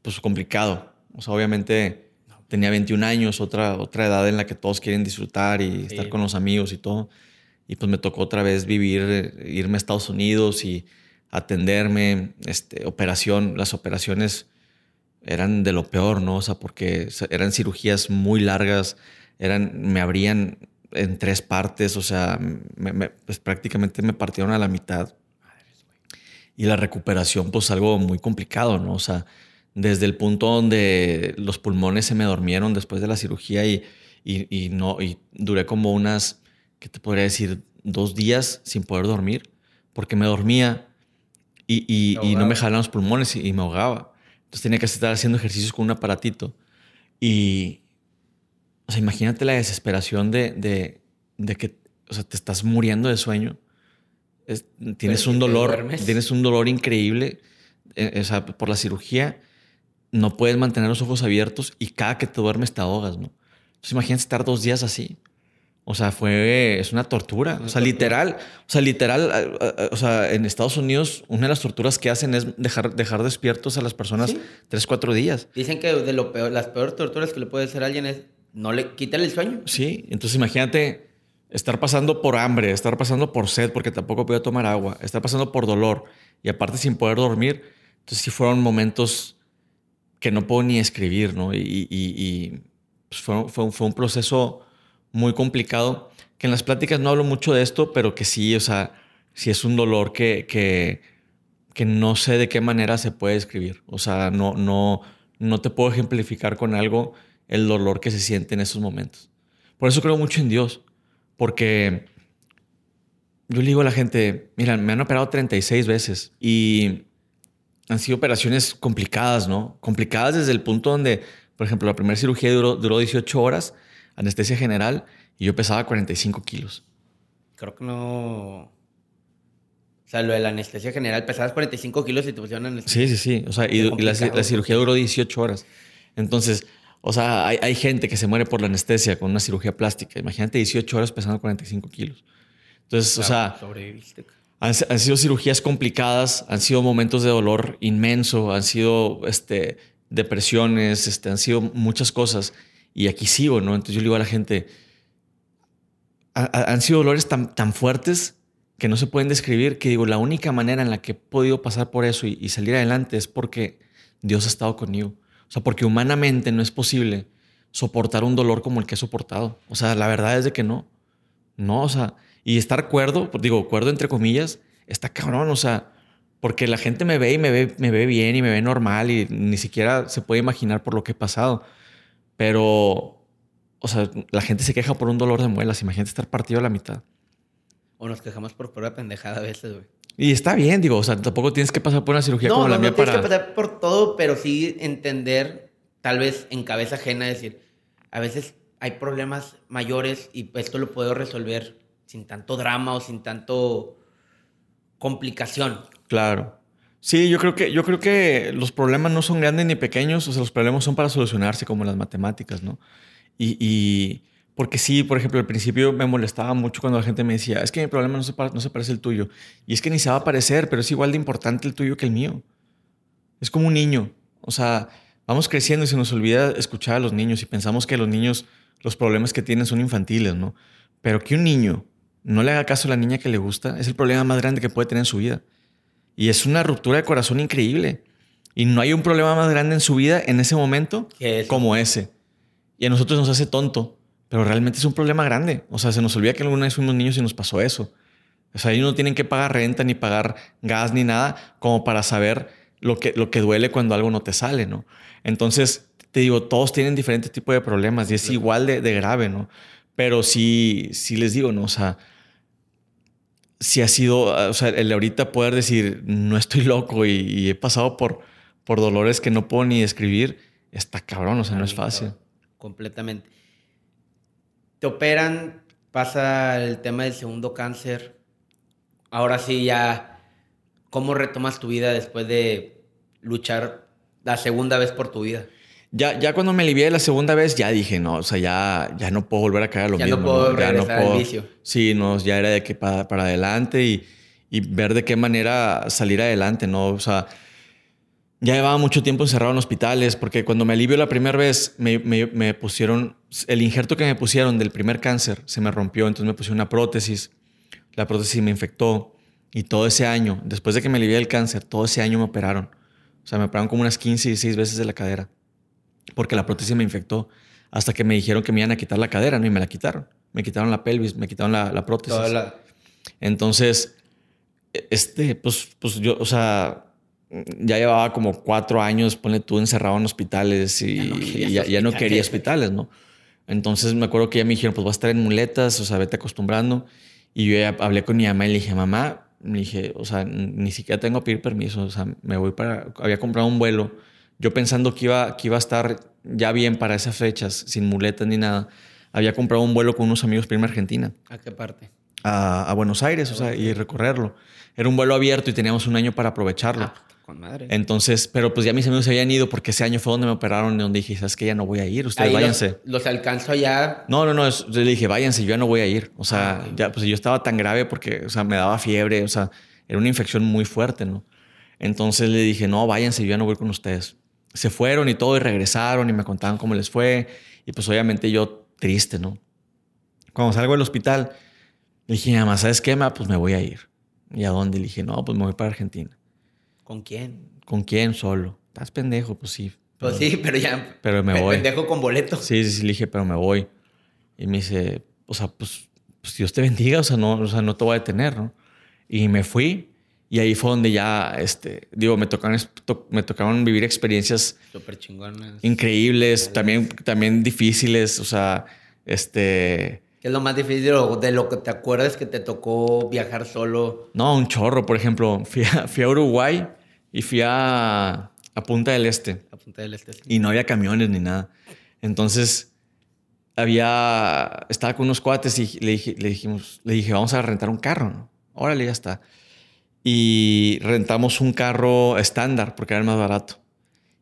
pues complicado. O sea, obviamente tenía 21 años, otra, otra edad en la que todos quieren disfrutar y estar con los amigos y todo. Y pues me tocó otra vez vivir, irme a Estados Unidos y atenderme, este, operación, las operaciones eran de lo peor, ¿no? O sea, porque eran cirugías muy largas, eran, me abrían en tres partes, o sea, pues prácticamente me partieron a la mitad y la recuperación, pues algo muy complicado, ¿no? O sea, desde el punto donde los pulmones se me durmieron después de la cirugía y, y, no, y duré como unas, ¿qué te podría decir? Dos días sin poder dormir, porque me dormía y, y no me jalaban los pulmones y, me ahogaba. Entonces tenía que estar haciendo ejercicios con un aparatito. Y, o sea, imagínate la desesperación de, de, de que, o sea, te estás muriendo de sueño tienes un dolor, tienes un dolor increíble eh, por la cirugía, no puedes mantener los ojos abiertos y cada que te duermes te ahogas, ¿no? Entonces imagínate estar dos días así. O sea, fue, es una tortura. o sea, literal, o sea, literal, o sea, en Estados Unidos una de las torturas que hacen es dejar, dejar despiertos a las personas tres, cuatro días. Dicen que de lo peor, las peores torturas que le puede hacer a alguien es no le quitarle el sueño. Sí, entonces imagínate estar pasando por hambre, estar pasando por sed porque tampoco podía tomar agua, estar pasando por dolor y aparte sin poder dormir. Entonces sí fueron momentos que no puedo ni escribir, ¿no? Y, pues, fue, fue, un proceso muy complicado, que en las pláticas no hablo mucho de esto, pero que sí, o sea, sí es un dolor que, que, que no sé de qué manera se puede escribir. O sea, no, no, no te puedo ejemplificar con algo el dolor que se siente en esos momentos. Por eso creo mucho en Dios. Porque yo le digo a la gente, mira, me han operado 36 veces y han sido operaciones complicadas, ¿no? Complicadas desde el punto donde, por ejemplo, la primera cirugía duró, duró 18 horas, anestesia general, y yo pesaba 45 kilos. Creo que no... O sea, lo de la anestesia general, pesabas 45 kilos y te pusieron anestesia. Sí, sí, sí. O sea, y, la, la, cirugía duró 18 horas. Entonces, o sea, hay, gente que se muere por la anestesia con una cirugía plástica. Imagínate 18 horas pesando 45 kilos. Entonces, o sea, han, han, sido cirugías complicadas, han sido momentos de dolor inmenso, han sido este, depresiones, este, han sido muchas cosas. Y aquí sigo, ¿no? Entonces yo le digo a la gente, han sido dolores tan, tan fuertes que no se pueden describir, que digo, la única manera en la que he podido pasar por eso y, salir adelante es porque Dios ha estado conmigo. O sea, porque humanamente no es posible soportar un dolor como el que he soportado. O sea, la verdad es de que no. No, o sea, y estar cuerdo, digo, cuerdo entre comillas, está cabrón, o sea, porque la gente me ve y me ve, me ve bien y me ve normal y ni siquiera se puede imaginar por lo que he pasado. Pero, o sea, la gente se queja por un dolor de muelas. Imagínate estar partido a la mitad. O nos quejamos por pura pendejada a veces, güey. Y está bien, digo, o sea, tampoco tienes que pasar por una cirugía como la mía no para. No tienes que pasar por todo, pero sí entender, tal vez en cabeza ajena, decir, a veces hay problemas mayores y esto lo puedo resolver sin tanto drama o sin tanto complicación. Claro. Sí, yo creo que yo creo que los problemas no son grandes ni pequeños, o sea, los problemas son para solucionarse como las matemáticas, ¿no? y porque sí, por ejemplo, al principio me molestaba mucho cuando la gente me decía, es que mi problema no se, no se parece al tuyo. Y es que ni se va a parecer, pero es igual de importante el tuyo que el mío. Es como un niño. O sea, vamos creciendo y se nos olvida escuchar a los niños y pensamos que los niños, los problemas que tienen son infantiles, ¿no? Pero que un niño no le haga caso a la niña que le gusta es el problema más grande que puede tener en su vida. Y es una ruptura de corazón increíble. Y no hay un problema más grande en su vida en ese momento como ese. Y a nosotros nos hace tonto pero realmente es un problema grande. O sea, se nos olvida que alguna vez fuimos niños y nos pasó eso. O sea, ellos no tienen que pagar renta, ni pagar gas, ni nada, como para saber lo que, lo que duele cuando algo no te sale, ¿no? Entonces, te digo, todos tienen diferentes tipos de problemas y es igual de, grave, ¿no? Pero sí, sí les digo, ¿no? O sea, si ha sido, o sea, el ahorita poder decir, no estoy loco y, he pasado por, por dolores que no puedo ni describir, está cabrón, o sea, no es fácil. Completamente te operan, pasa el tema del segundo cáncer. Ahora sí, ya, ¿cómo retomas tu vida después de luchar la segunda vez por tu vida? Ya, ya cuando me alivié la segunda vez, ya dije, no, o sea, ya, ya no puedo volver a caer a lo ya mismo. No puedo Ya no puedo vicio. Sí, no, ya era de que para, para adelante y, y, ver de qué manera salir adelante, ¿no? O sea, ya llevaba mucho tiempo encerrado en hospitales porque cuando me alivió la primera vez me, me, pusieron, el injerto que me pusieron del primer cáncer se me rompió, entonces me pusieron una prótesis, la prótesis me infectó y todo ese año, después de que me alivié el cáncer, todo ese año me operaron. O sea, me operaron como unas 15, 16 veces de la cadera porque la prótesis me infectó hasta que me dijeron que me iban a quitar la cadera, ¿no? Y me la quitaron. Me quitaron la pelvis, me quitaron la, la prótesis. Entonces, este, pues, pues yo, o sea, ya llevaba como cuatro años, pone tú, encerrado en hospitales y ya no, quería hospitales, ¿no? Entonces me acuerdo que ya me dijeron, pues vas a estar en muletas, o sea, vete acostumbrando. Y yo ya hablé con mi mamá y le dije, mamá, le dije, o sea, ni siquiera tengo que pedir permiso, o sea, me voy para, había comprado un vuelo, yo pensando que iba, que iba a estar ya bien para esas fechas, sin muletas ni nada. Había comprado un vuelo con unos amigos para irme a Argentina. ¿A qué parte? A, Buenos Aires, o sea, y recorrerlo. Era un vuelo abierto y teníamos un año para aprovecharlo. Ah, con madre. Entonces, pero pues ya mis amigos se habían ido porque ese año fue donde me operaron y donde dije, ¿sabes que Ya no voy a ir, ustedes váyanse. Los, alcanzo ya. No, no, no, yo le dije, váyanse, yo ya no voy a ir. O sea, ah, ya, pues yo estaba tan grave porque, o sea, me daba fiebre, o sea, era una infección muy fuerte, ¿no? Entonces le dije, no, váyanse, yo ya no voy con ustedes. Se fueron y todo y regresaron y me contaban cómo les fue. Y pues obviamente yo triste, ¿no? Cuando salgo del hospital, dije, nada más, ¿sabes qué? Pues me voy a ir. ¿Y a dónde? Le dije, no, pues me voy para Argentina. ¿Con quién? ¿Con quién solo? Estás pendejo, pues sí. pues sí, pero ya. Pero me voy. Pendejo con boleto. Sí, sí, sí, le dije, pero me voy. Y me dice, o sea, pues, pues Dios te bendiga, o sea, no, o sea, no te voy a detener, ¿no? Y me fui. Y ahí fue donde ya, este, digo, me tocaron, me tocaron vivir experiencias súper chingonas, increíbles, también, también difíciles, o sea, este, ¿Qué es lo más difícil de lo que te acuerdas que te tocó viajar solo? No, un chorro. Por ejemplo, [LAUGHS] fui a, Uruguay y fui a, Punta del Este. A Punta del Este, sí. Y no había camiones ni nada. Entonces, había... Estaba con unos cuates y le, dije, le dijimos... Le dije, vamos a rentar un carro, ¿no? Órale, ya está. Y rentamos un carro estándar porque era el más barato.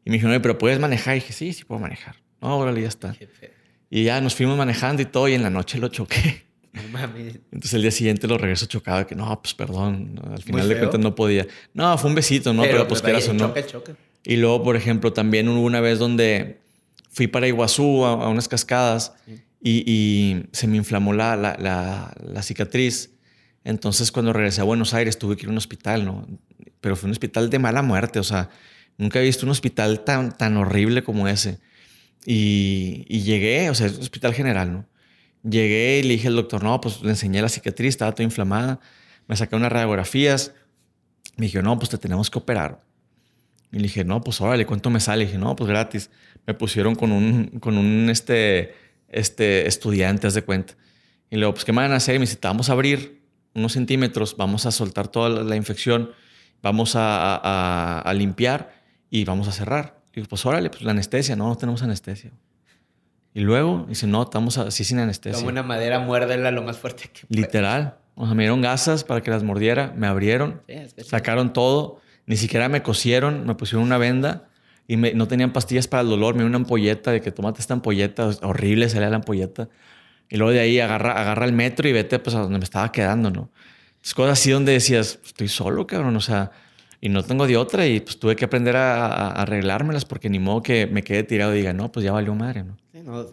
Y me dijeron, pero ¿puedes manejar? Y dije, sí, sí puedo manejar. No, órale, ya está. Y ya nos fuimos manejando y todo, y en la noche lo choqué. No mames. Entonces el día siguiente lo regreso chocado, que no, pues perdón, al final de cuentas no podía. No, fue un besito, ¿no? Pero, pues, pues que era o no. Y luego, por ejemplo, también hubo una vez donde fui para Iguazú a, unas cascadas y, se me inflamó la, la, la, cicatriz Entonces, cuando regresé a Buenos Aires, tuve que ir a un hospital, ¿no? Pero fue un hospital de mala muerte, o sea, nunca he visto un hospital tan, tan horrible como ese. Y, y llegué, o sea, es un hospital general, ¿no? Llegué y le dije al doctor, no, pues le enseñé la cicatriz, estaba toda inflamada. Me saqué unas radiografías. Me dijo, no, pues te tenemos que operar. Y le dije, no, pues órale, ¿cuánto me sale? Y dije, no, pues gratis. Me pusieron con un, con un este, este estudiante, haz de cuenta. Y luego, pues, ¿qué me van a hacer? Y me dice, te vamos a abrir unos centímetros, vamos a soltar toda la, infección, vamos a, a, a, limpiar y vamos a cerrar. Y digo, pues órale, pues la anestesia, no, no tenemos anestesia. Y luego dice, no, estamos así sin anestesia. Como una madera, muérdela lo más fuerte que. Literal. O sea, me dieron gasas para que las mordiera, me abrieron, sacaron todo, ni siquiera me cosieron, me pusieron una venda y me, no tenían pastillas para el dolor, me dieron una ampolleta de que tomate esta ampolleta, horrible salía la ampolleta. Y luego de ahí agarra, agarra el metro y vete pues a donde me estaba quedando, ¿no? Es cosas así donde decías, estoy solo, cabrón, o sea, y no tengo de otra y pues tuve que aprender a, a, arreglármelas porque ni modo que me quede tirado y diga, no, pues ya valió madre, ¿no? Sí, no.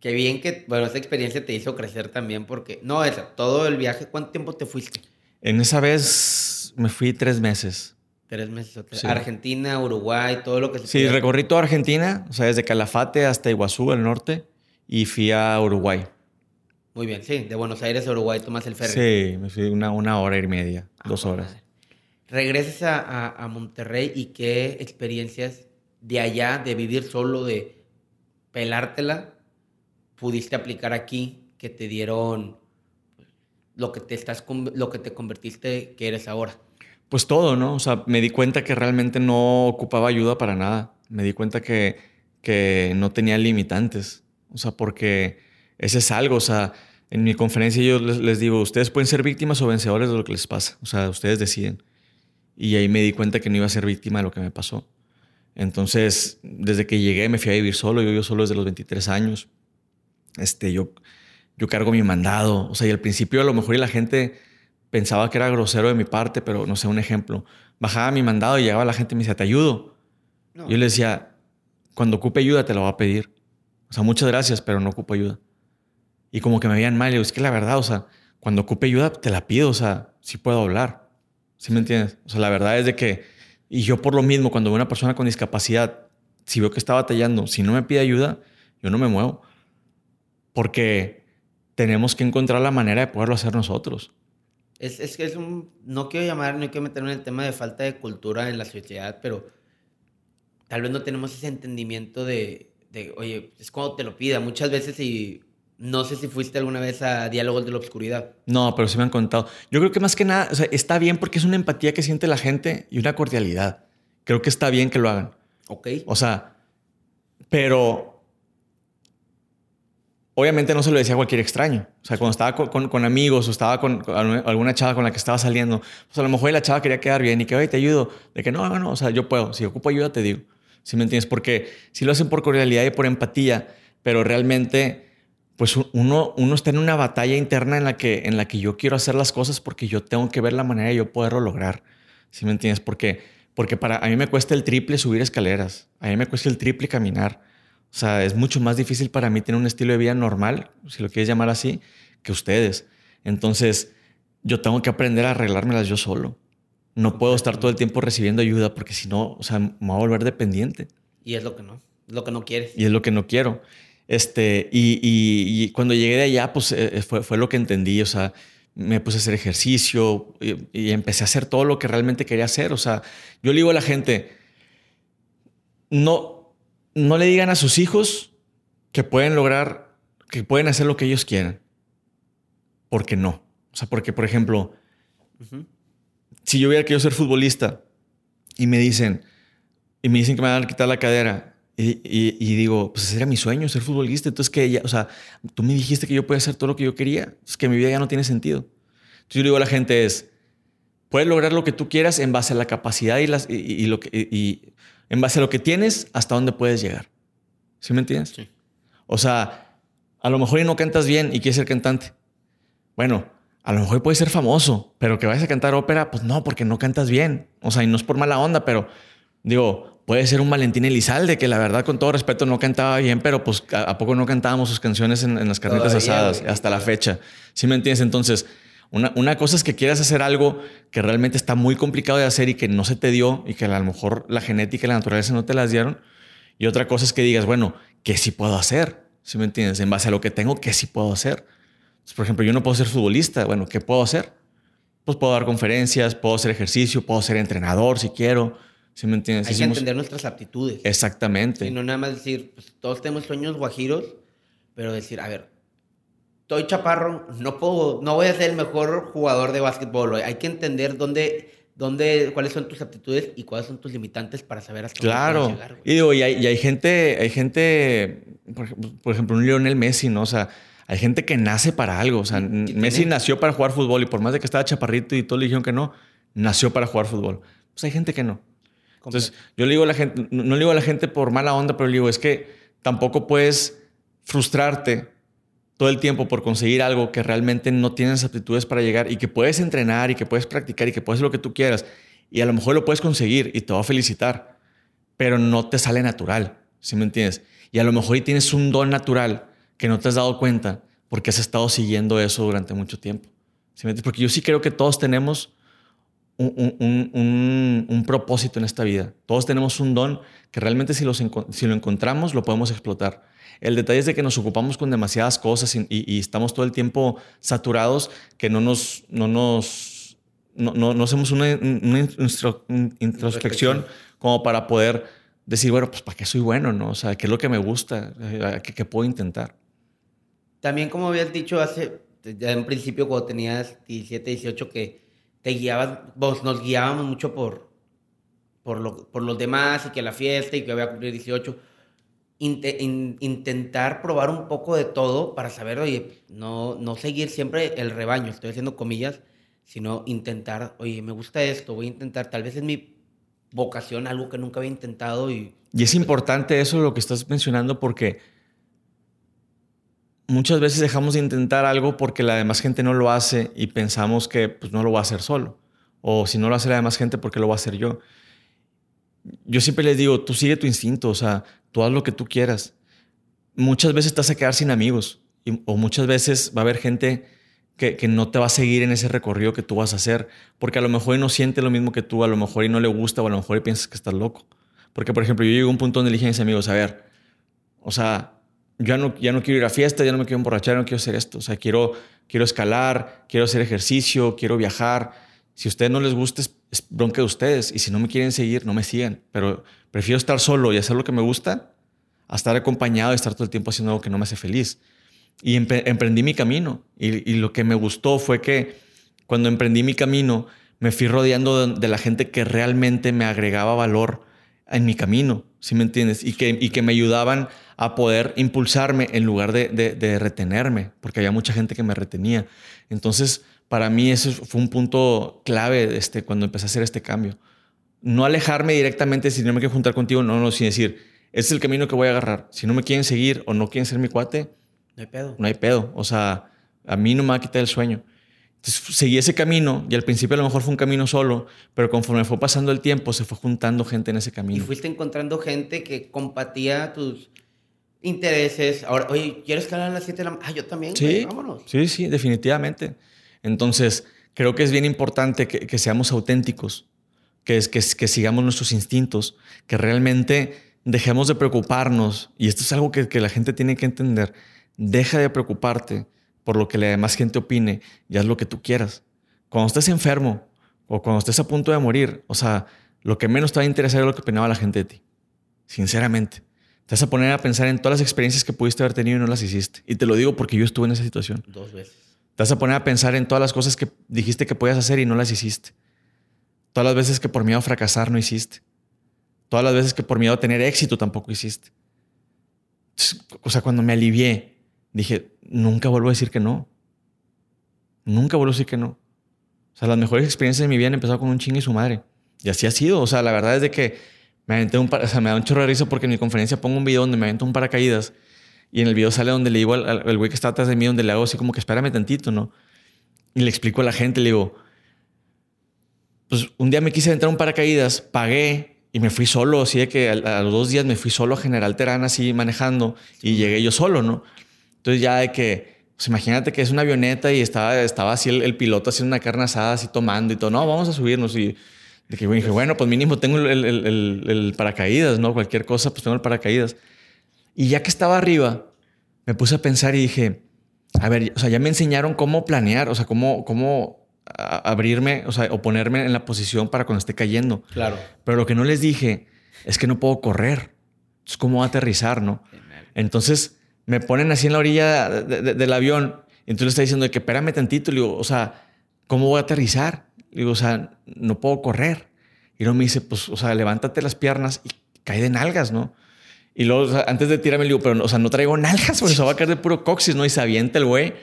Qué bien que, bueno, esa experiencia te hizo crecer también porque, no, esa, todo el viaje, ¿cuánto tiempo te fuiste? En esa vez me fui tres meses. Tres meses. Sí. Argentina, Uruguay, todo lo que se Sí, pudiera. recorrí toda Argentina, o sea, desde Calafate hasta Iguazú, el norte, y fui a Uruguay. Muy bien, sí, de Buenos Aires a Uruguay tomas el ferry. Sí, me fui una, una hora y media, ah, dos horas. Madre. Regresas a, a, a, Monterrey y qué experiencias de allá, de vivir solo, de pelártela, pudiste aplicar aquí que te dieron lo que te estás lo que te convertiste que eres ahora. Pues todo, ¿no? O sea, me di cuenta que realmente no ocupaba ayuda para nada. Me di cuenta que, que no tenía limitantes. O sea, porque ese es algo, o sea, en mi conferencia yo les, les digo, ustedes pueden ser víctimas o vencedores de lo que les pasa. O sea, ustedes deciden. Y ahí me di cuenta que no iba a ser víctima de lo que me pasó. Entonces, desde que llegué me fui a vivir solo. Yo vivo solo desde los 23 años. Este, yo, yo cargo mi mandado. O sea, y al principio a lo mejor y la gente pensaba que era grosero de mi parte, pero no sé, un ejemplo. Bajaba mi mandado y llegaba la gente y me decía, te ayudo. No. Yo le decía, cuando ocupe ayuda te lo voy a pedir. O sea, muchas gracias, pero no ocupo ayuda. Y como que me veían mal. Y es que la verdad, o sea, cuando ocupe ayuda te la pido. O sea, sí puedo hablar. ¿Sí me entiendes? O sea, la verdad es de que, y yo por lo mismo, cuando veo una persona con discapacidad, si veo que está batallando, si no me pide ayuda, yo no me muevo. Porque tenemos que encontrar la manera de poderlo hacer nosotros. Es, es que es un, no quiero llamar, no que meterme en el tema de falta de cultura en la sociedad, pero tal vez no tenemos ese entendimiento de, de oye, es cuando te lo pida. Muchas veces y no sé si fuiste alguna vez a Diálogos de la Obscuridad. No, pero sí me han contado. Yo creo que más que nada, o sea, está bien porque es una empatía que siente la gente y una cordialidad. Creo que está bien que lo hagan. Ok. O sea, pero obviamente no se lo decía a cualquier extraño. O sea, cuando estaba con, con, amigos o estaba con, con, alguna chava con la que estaba saliendo, pues a lo mejor la chava quería quedar bien y que, oye, te ayudo. De que no, no, no, o sea, yo puedo. Si ocupo ayuda, te digo. ¿Sí me entiendes? Porque si lo hacen por cordialidad y por empatía, pero realmente pues uno, uno está en una batalla interna en la, que, en la que yo quiero hacer las cosas porque yo tengo que ver la manera de yo poderlo lograr. ¿Sí me entiendes? Porque, porque para, a mí me cuesta el triple subir escaleras, a mí me cuesta el triple caminar. O sea, es mucho más difícil para mí tener un estilo de vida normal, si lo quieres llamar así, que ustedes. Entonces, yo tengo que aprender a arreglármelas yo solo. No puedo estar todo el tiempo recibiendo ayuda porque si no, o sea, me voy a volver dependiente. Y es lo que no, es lo que no quieres. Y es lo que no quiero. Este, y, y, y, cuando llegué de allá, pues eh, fue, fue, lo que entendí, o sea, me puse a hacer ejercicio y, y, empecé a hacer todo lo que realmente quería hacer, o sea, yo le digo a la gente, no, no le digan a sus hijos que pueden lograr, que pueden hacer lo que ellos quieran, porque no, o sea, porque, por ejemplo, uh -huh. si yo hubiera querido ser futbolista y me dicen, y me dicen que me van a quitar la cadera, y, y, y, digo, pues ese era mi sueño, ser futbolista. Entonces, que ya, o sea, tú me dijiste que yo podía hacer todo lo que yo quería. Es que mi vida ya no tiene sentido. Entonces, yo digo a la gente es, puedes lograr lo que tú quieras en base a la capacidad y, las, y, y lo que, y, en base a lo que tienes, hasta dónde puedes llegar. ¿Sí me entiendes? Sí. O sea, a lo mejor no cantas bien y quieres ser cantante. Bueno, a lo mejor puedes ser famoso, pero que vayas a cantar ópera, pues no, porque no cantas bien. O sea, y no es por mala onda, pero digo, puede ser un Valentín Elizalde, que la verdad, con todo respeto, no cantaba bien, pero pues a, poco no cantábamos sus canciones en, en las carnitas Todavía, asadas, güey. hasta la fecha. ¿Sí me entiendes? Entonces, Una, una, cosa es que quieras hacer algo que realmente está muy complicado de hacer y que no se te dio y que a lo mejor la genética y la naturaleza no te las dieron. Y otra cosa es que digas, bueno, ¿qué sí puedo hacer? ¿Sí me entiendes? En base a lo que tengo, ¿qué sí puedo hacer? por ejemplo, yo no puedo ser futbolista. Bueno, ¿qué puedo hacer? Pues puedo dar conferencias, puedo hacer ejercicio, puedo ser entrenador si quiero. ¿Sí me entiendes? Hay que entender nuestras aptitudes. Exactamente. Y no nada más decir, pues, todos tenemos sueños guajiros, pero decir, a ver, estoy chaparro, no puedo, no voy a ser el mejor jugador de básquetbol. Hay que entender dónde, dónde, cuáles son tus aptitudes y cuáles son tus limitantes para saber hasta claro. dónde llegar. Y digo, y hay, hay, gente, hay gente, por, ejemplo, un Lionel Messi, ¿no? O sea, hay gente que nace para algo. O sea, Messi nació para jugar fútbol y por más de que estaba chaparrito y todo le dijeron que no, nació para jugar fútbol. Pues hay gente que no. Entonces, yo le digo a la gente, no le digo a la gente por mala onda, pero le digo, es que tampoco puedes frustrarte todo el tiempo por conseguir algo que realmente no tienes aptitudes para llegar y que puedes entrenar y que puedes practicar y que puedes lo que tú quieras y a lo mejor lo puedes conseguir y te va a felicitar, pero no te sale natural, ¿sí me entiendes? Y a lo mejor y tienes un don natural que no te has dado cuenta porque has estado siguiendo eso durante mucho tiempo. ¿sí me entiendes? Porque yo sí creo que todos tenemos un, un, un, propósito en esta vida. Todos tenemos un don que realmente si, los, si lo encontramos lo podemos explotar. El detalle es de que nos ocupamos con demasiadas cosas y, estamos todo el tiempo saturados que no nos, no nos, no, no, hacemos una, introspección como para poder decir, bueno, pues ¿para qué soy bueno? ¿no? O sea, ¿qué es lo que me gusta? ¿Qué, qué puedo intentar? También como habías dicho hace, ya en principio cuando tenías 17, 18, que te guiabas, vos nos guiábamos mucho por, por, lo, por los demás y que la fiesta y que voy a cumplir 18 intentar probar un poco de todo para saber, oye, no, no seguir siempre el rebaño, estoy haciendo comillas, sino intentar, oye, me gusta esto, voy a intentar, tal vez es mi vocación, algo que nunca había intentado. Y, y es importante eso lo que estás mencionando porque muchas veces dejamos de intentar algo porque la demás gente no lo hace y pensamos que pues, no lo va a hacer solo. O si no lo hace la demás gente, ¿por qué lo va a hacer yo? Yo siempre les digo, tú sigue tu instinto, o sea, tú haz lo que tú quieras. Muchas veces te vas a quedar sin amigos o muchas veces va a haber gente que, que, no te va a seguir en ese recorrido que tú vas a hacer, porque a lo mejor no siente lo mismo que tú, a lo mejor y no le gusta o a lo mejor y piensas que estás loco. Porque, por ejemplo, yo llego a un punto donde le dije a mis amigos, a ver, o sea, ya no, ya no quiero ir a fiesta, ya no me quiero emborrachar, no quiero hacer esto. O sea, quiero, quiero escalar, quiero hacer ejercicio, quiero viajar. Si a ustedes no les gusta, es, bronca de ustedes. Y si no me quieren seguir, no me sigan. Pero Prefiero estar solo y hacer lo que me gusta a estar acompañado y estar todo el tiempo haciendo algo que no me hace feliz. Y emprendí mi camino. Y, lo que me gustó fue que cuando emprendí mi camino, me fui rodeando de, la gente que realmente me agregaba valor en mi camino, ¿sí me entiendes? Y que, y que me ayudaban a poder impulsarme en lugar de, de, retenerme, porque había mucha gente que me retenía. Entonces, para mí ese fue un punto clave este, cuando empecé a hacer este cambio no alejarme directamente si no me quiero juntar contigo, no, no, sin decir, este es el camino que voy a agarrar. Si no me quieren seguir o no quieren ser mi cuate, no hay pedo. No hay pedo. O sea, a mí no me va a quitar el sueño. Entonces seguí ese camino y al principio a lo mejor fue un camino solo, pero conforme fue pasando el tiempo se fue juntando gente en ese camino. Y fuiste encontrando gente que compatía tus intereses. Ahora, oye, ¿quieres escalar a las 7 de la mañana? Ah, yo también. Sí, vámonos. Sí, sí, definitivamente. Entonces, creo que es bien importante que, que seamos auténticos que es que, que sigamos nuestros instintos, que realmente dejemos de preocuparnos, y esto es algo que, que, la gente tiene que entender, deja de preocuparte por lo que la demás gente opine y haz lo que tú quieras. Cuando estés enfermo o cuando estés a punto de morir, o sea, lo que menos te va a interesar es lo que opinaba la gente de ti, sinceramente. Te vas a poner a pensar en todas las experiencias que pudiste haber tenido y no las hiciste. Y te lo digo porque yo estuve en esa situación. Dos veces. Te vas a poner a pensar en todas las cosas que dijiste que podías hacer y no las hiciste. Todas las veces que por miedo a fracasar no hiciste. Todas las veces que por miedo a tener éxito tampoco hiciste. o sea, cuando me alivié, dije, nunca vuelvo a decir que no. Nunca vuelvo a decir que no. O sea, las mejores experiencias de mi vida han empezado con un ching y su madre. Y así ha sido. O sea, la verdad es de que me aventé un o sea, me da un chorro de risa porque en mi conferencia pongo un video donde me avento un paracaídas y en el video sale donde le digo al, güey que está atrás de mí, donde le hago así como que espérame tantito, ¿no? Y le explico a la gente, le digo, pues un día me quise entrar un paracaídas, pagué y me fui solo, así de que a, los dos días me fui solo a General Terán así manejando y llegué yo solo, ¿no? Entonces ya de que Pues imagínate que es una avioneta y estaba, estaba así el, piloto haciendo una carne asada, así tomando y todo. No, vamos a subirnos. Y de que dije, bueno, pues mínimo tengo el, el, paracaídas, ¿no? Cualquier cosa, pues tengo el paracaídas. Y ya que estaba arriba, me puse a pensar y dije, a ver, o sea, ya me enseñaron cómo planear, o sea, cómo, cómo abrirme, o sea, o ponerme en la posición para cuando esté cayendo. Claro. Pero lo que no les dije es que no puedo correr. Entonces, ¿cómo aterrizar, no? Entonces, me ponen así en la orilla del avión. Y entonces está diciendo que espérame tantito. Le digo, o sea, ¿cómo voy a aterrizar? Digo, o sea, no puedo correr. Y luego me dice, pues, o sea, levántate las piernas y cae de nalgas, ¿no? Y luego, antes de tirarme, le digo, pero, o sea, no traigo nalgas, porque se va a caer de puro coxis, ¿no? Y se avienta el güey.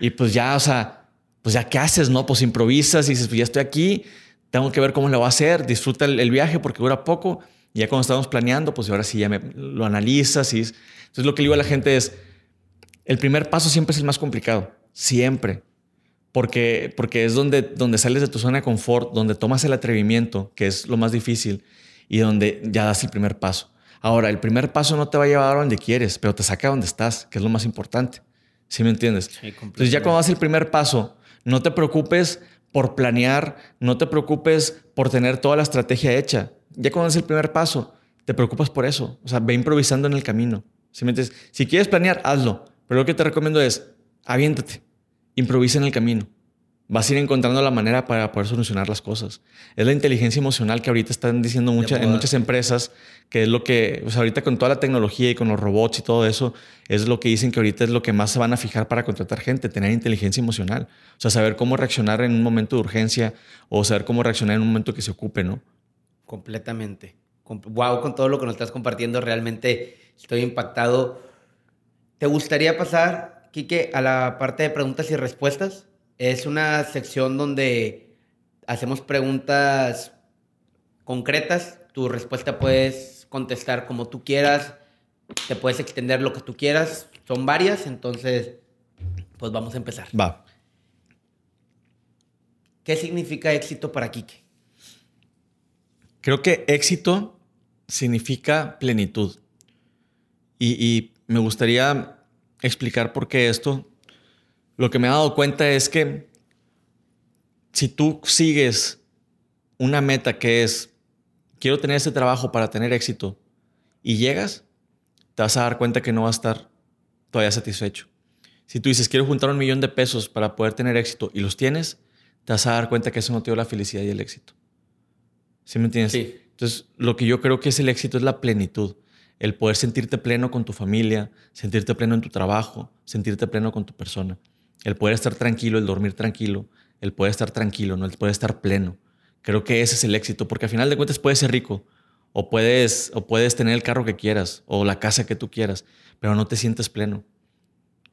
Y pues ya, o sea, pues ya, ¿qué haces, no? Pues improvisas y dices, pues ya estoy aquí, tengo que ver cómo lo va a hacer, disfruta el, viaje porque dura poco. Y ya cuando estamos planeando, pues ahora sí ya me, lo analizas y entonces lo que le digo a la gente es, el primer paso siempre es el más complicado, siempre. Porque, porque es donde, donde sales de tu zona de confort, donde tomas el atrevimiento, que es lo más difícil, y donde ya das el primer paso. Ahora, el primer paso no te va a llevar a donde quieres, pero te saca a donde estás, que es lo más importante. ¿Sí me entiendes? Entonces ya cuando das el primer paso, no te preocupes por planear, no te preocupes por tener toda la estrategia hecha. Ya cuando das el primer paso, te preocupas por eso. O sea, ve improvisando en el camino. Si quieres planear, hazlo. Pero lo que te recomiendo es, aviéntate, improvisa en el camino. Vas a ir encontrando la manera para poder solucionar las cosas. Es la inteligencia emocional que ahorita están diciendo mucha, en muchas empresas, que es lo que, o sea, ahorita con toda la tecnología y con los robots y todo eso, es lo que dicen que ahorita es lo que más se van a fijar para contratar gente, tener inteligencia emocional. O sea, saber cómo reaccionar en un momento de urgencia o saber cómo reaccionar en un momento que se ocupe, ¿no? Completamente. Wow, con todo lo que nos estás compartiendo, realmente Estoy impactado. ¿Te gustaría pasar, Quique, a la parte de preguntas y respuestas? Es una sección donde hacemos preguntas concretas. Tu respuesta puedes contestar como tú quieras. Te puedes extender lo que tú quieras. Son varias, entonces, pues vamos a empezar. Va. ¿Qué significa éxito para Quique? Creo que éxito significa plenitud. Y, me gustaría explicar por qué esto. Lo que me he dado cuenta es que si tú sigues una meta que es, quiero tener este trabajo para tener éxito, y llegas, te vas a dar cuenta que no vas a estar todavía satisfecho. Si tú dices, quiero juntar un millón de pesos para poder tener éxito y los tienes, te vas a dar cuenta que eso no te dio la felicidad y el éxito. ¿Sí me entiendes? Sí. Entonces, lo que yo creo que es el éxito es la plenitud el poder sentirte pleno con tu familia, sentirte pleno en tu trabajo, sentirte pleno con tu persona, el poder estar tranquilo, el dormir tranquilo, el poder estar tranquilo, ¿no? el poder estar pleno. Creo que ese es el éxito, porque al final de cuentas puedes ser rico o puedes, o puedes tener el carro que quieras o la casa que tú quieras, pero no te sientes pleno.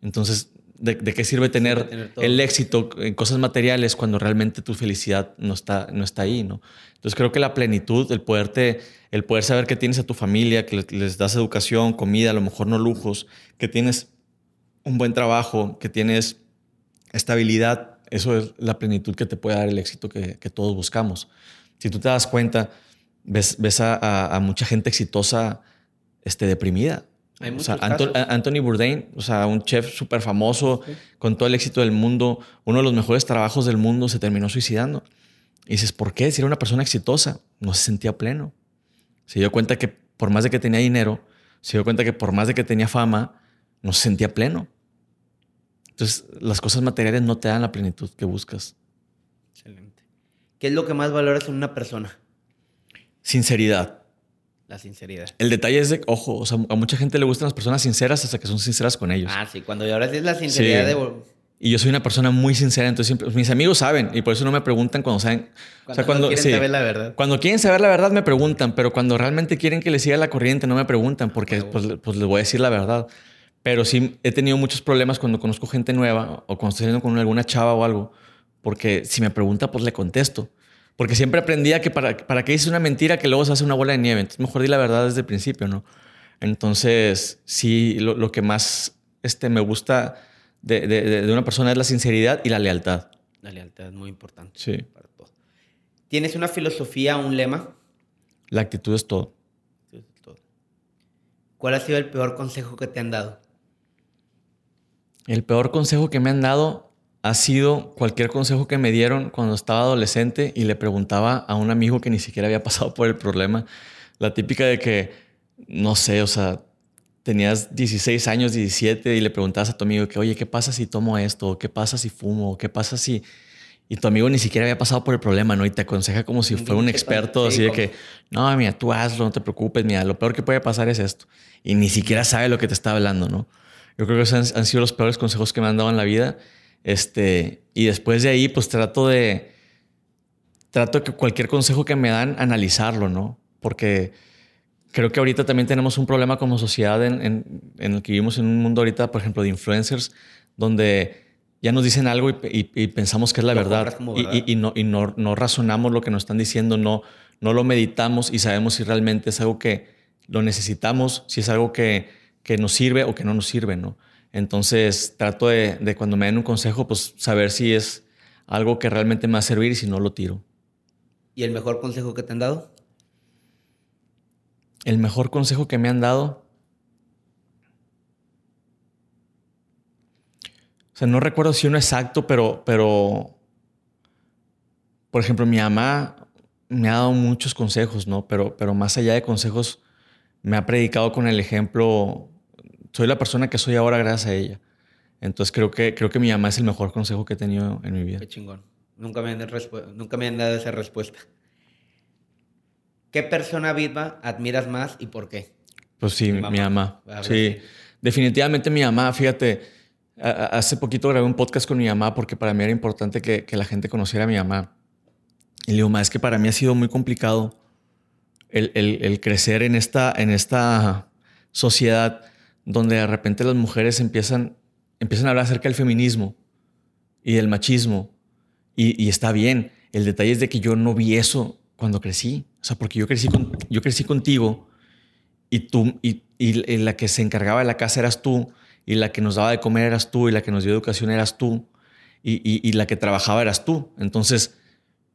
Entonces, ¿de, qué sirve tener, el éxito en cosas materiales cuando realmente tu felicidad no está, no está ahí? ¿no? Entonces creo que la plenitud, el poderte el poder saber que tienes a tu familia, que les das educación, comida, a lo mejor no lujos, que tienes un buen trabajo, que tienes estabilidad, eso es la plenitud que te puede dar el éxito que, todos buscamos. Si tú te das cuenta, ves, ves a, mucha gente exitosa este, deprimida. Hay o sea, Anthony Bourdain, o sea, un chef súper famoso, con todo el éxito del mundo, uno de los mejores trabajos del mundo, se terminó suicidando. Y dices, ¿por qué? Si era una persona exitosa, no se sentía pleno. Se dio cuenta que por más de que tenía dinero, se dio cuenta que por más de que tenía fama, no se sentía pleno. Entonces, las cosas materiales no te dan la plenitud que buscas. Excelente. ¿Qué es lo que más valoras en una persona? Sinceridad. La sinceridad. El detalle es de, ojo, o sea, a mucha gente le gustan las personas sinceras hasta que son sinceras con ellos. Ah, sí, cuando ahora es la sinceridad de y yo soy una persona muy sincera, entonces siempre, mis amigos saben y por eso no me preguntan cuando saben. Cuando, quieren saber la verdad. Cuando quieren saber la verdad me preguntan, pero cuando realmente quieren que les siga la corriente no me preguntan porque pues, pues, les voy a decir la verdad. Pero sí he tenido muchos problemas cuando conozco gente nueva o cuando estoy saliendo con alguna chava o algo, porque si me pregunta, pues le contesto. Porque siempre aprendía que para, para qué dices una mentira que luego se hace una bola de nieve. Entonces mejor di la verdad desde el principio, ¿no? Entonces, sí, lo, lo que más este, me gusta de, una persona es la sinceridad y la lealtad. La lealtad es muy importante. Sí. Para todo. ¿Tienes una filosofía, un lema? La actitud es todo. ¿Cuál ha sido el peor consejo que te han dado? El peor consejo que me han dado ha sido cualquier consejo que me dieron cuando estaba adolescente y le preguntaba a un amigo que ni siquiera había [LAUGHS] pasado por el problema. La típica de que, no sé, o sea, tenías 16 años, 17 y le preguntabas a tu amigo que, oye, ¿qué pasa si tomo esto? ¿Qué pasa si fumo? ¿Qué pasa si...? Y tu amigo ni siquiera había pasado por el problema, ¿no? Y te aconseja como si fuera un experto, así de que, no, mira, tú hazlo, no te preocupes, mira, lo peor que puede pasar es esto. Y ni siquiera sabe lo que te está hablando, ¿no? Yo creo que esos han, sido los peores consejos que me han dado en la vida. Este, y después de ahí, pues trato de, trato que cualquier consejo que me dan, analizarlo, ¿no? Porque creo que ahorita también tenemos un problema como sociedad en, en, el que vivimos en un mundo ahorita, por ejemplo, de influencers, donde ya nos dicen algo y, pensamos que es la verdad, Y, no, y no, no, razonamos lo que nos están diciendo, no, no lo meditamos y sabemos si realmente es algo que lo necesitamos, si es algo que, que nos sirve o que no nos sirve, ¿no? Entonces trato de, de, cuando me den un consejo, pues saber si es algo que realmente me va a servir y si no lo tiro. ¿Y el mejor consejo que te han dado? El mejor consejo que me han dado O sea, no recuerdo si uno exacto, pero, pero, por ejemplo, mi mamá me ha dado muchos consejos, ¿no? Pero, pero más allá de consejos, me ha predicado con el ejemplo. Soy la persona que soy ahora gracias a ella. Entonces creo que, creo que mi mamá es el mejor consejo que he tenido en mi vida. Qué chingón. Nunca me han, nunca me han dado esa respuesta. ¿Qué persona viva admiras más y por qué? Pues sí, mi mamá. Sí, definitivamente mi mamá. Fíjate, Hace poquito grabé un podcast con mi mamá porque para mí era importante que, la gente conociera a mi mamá. Y le digo, es que para mí ha sido muy complicado el, crecer en esta, en esta sociedad donde de repente las mujeres empiezan, empiezan a hablar acerca del feminismo y del machismo. Y, está bien. El detalle es de que yo no vi eso cuando crecí. O sea, porque yo crecí, yo crecí contigo y tú, y, y la que se encargaba de la casa eras tú y la que nos daba de comer eras tú y la que nos dio educación eras tú y, la que trabajaba eras tú. Entonces,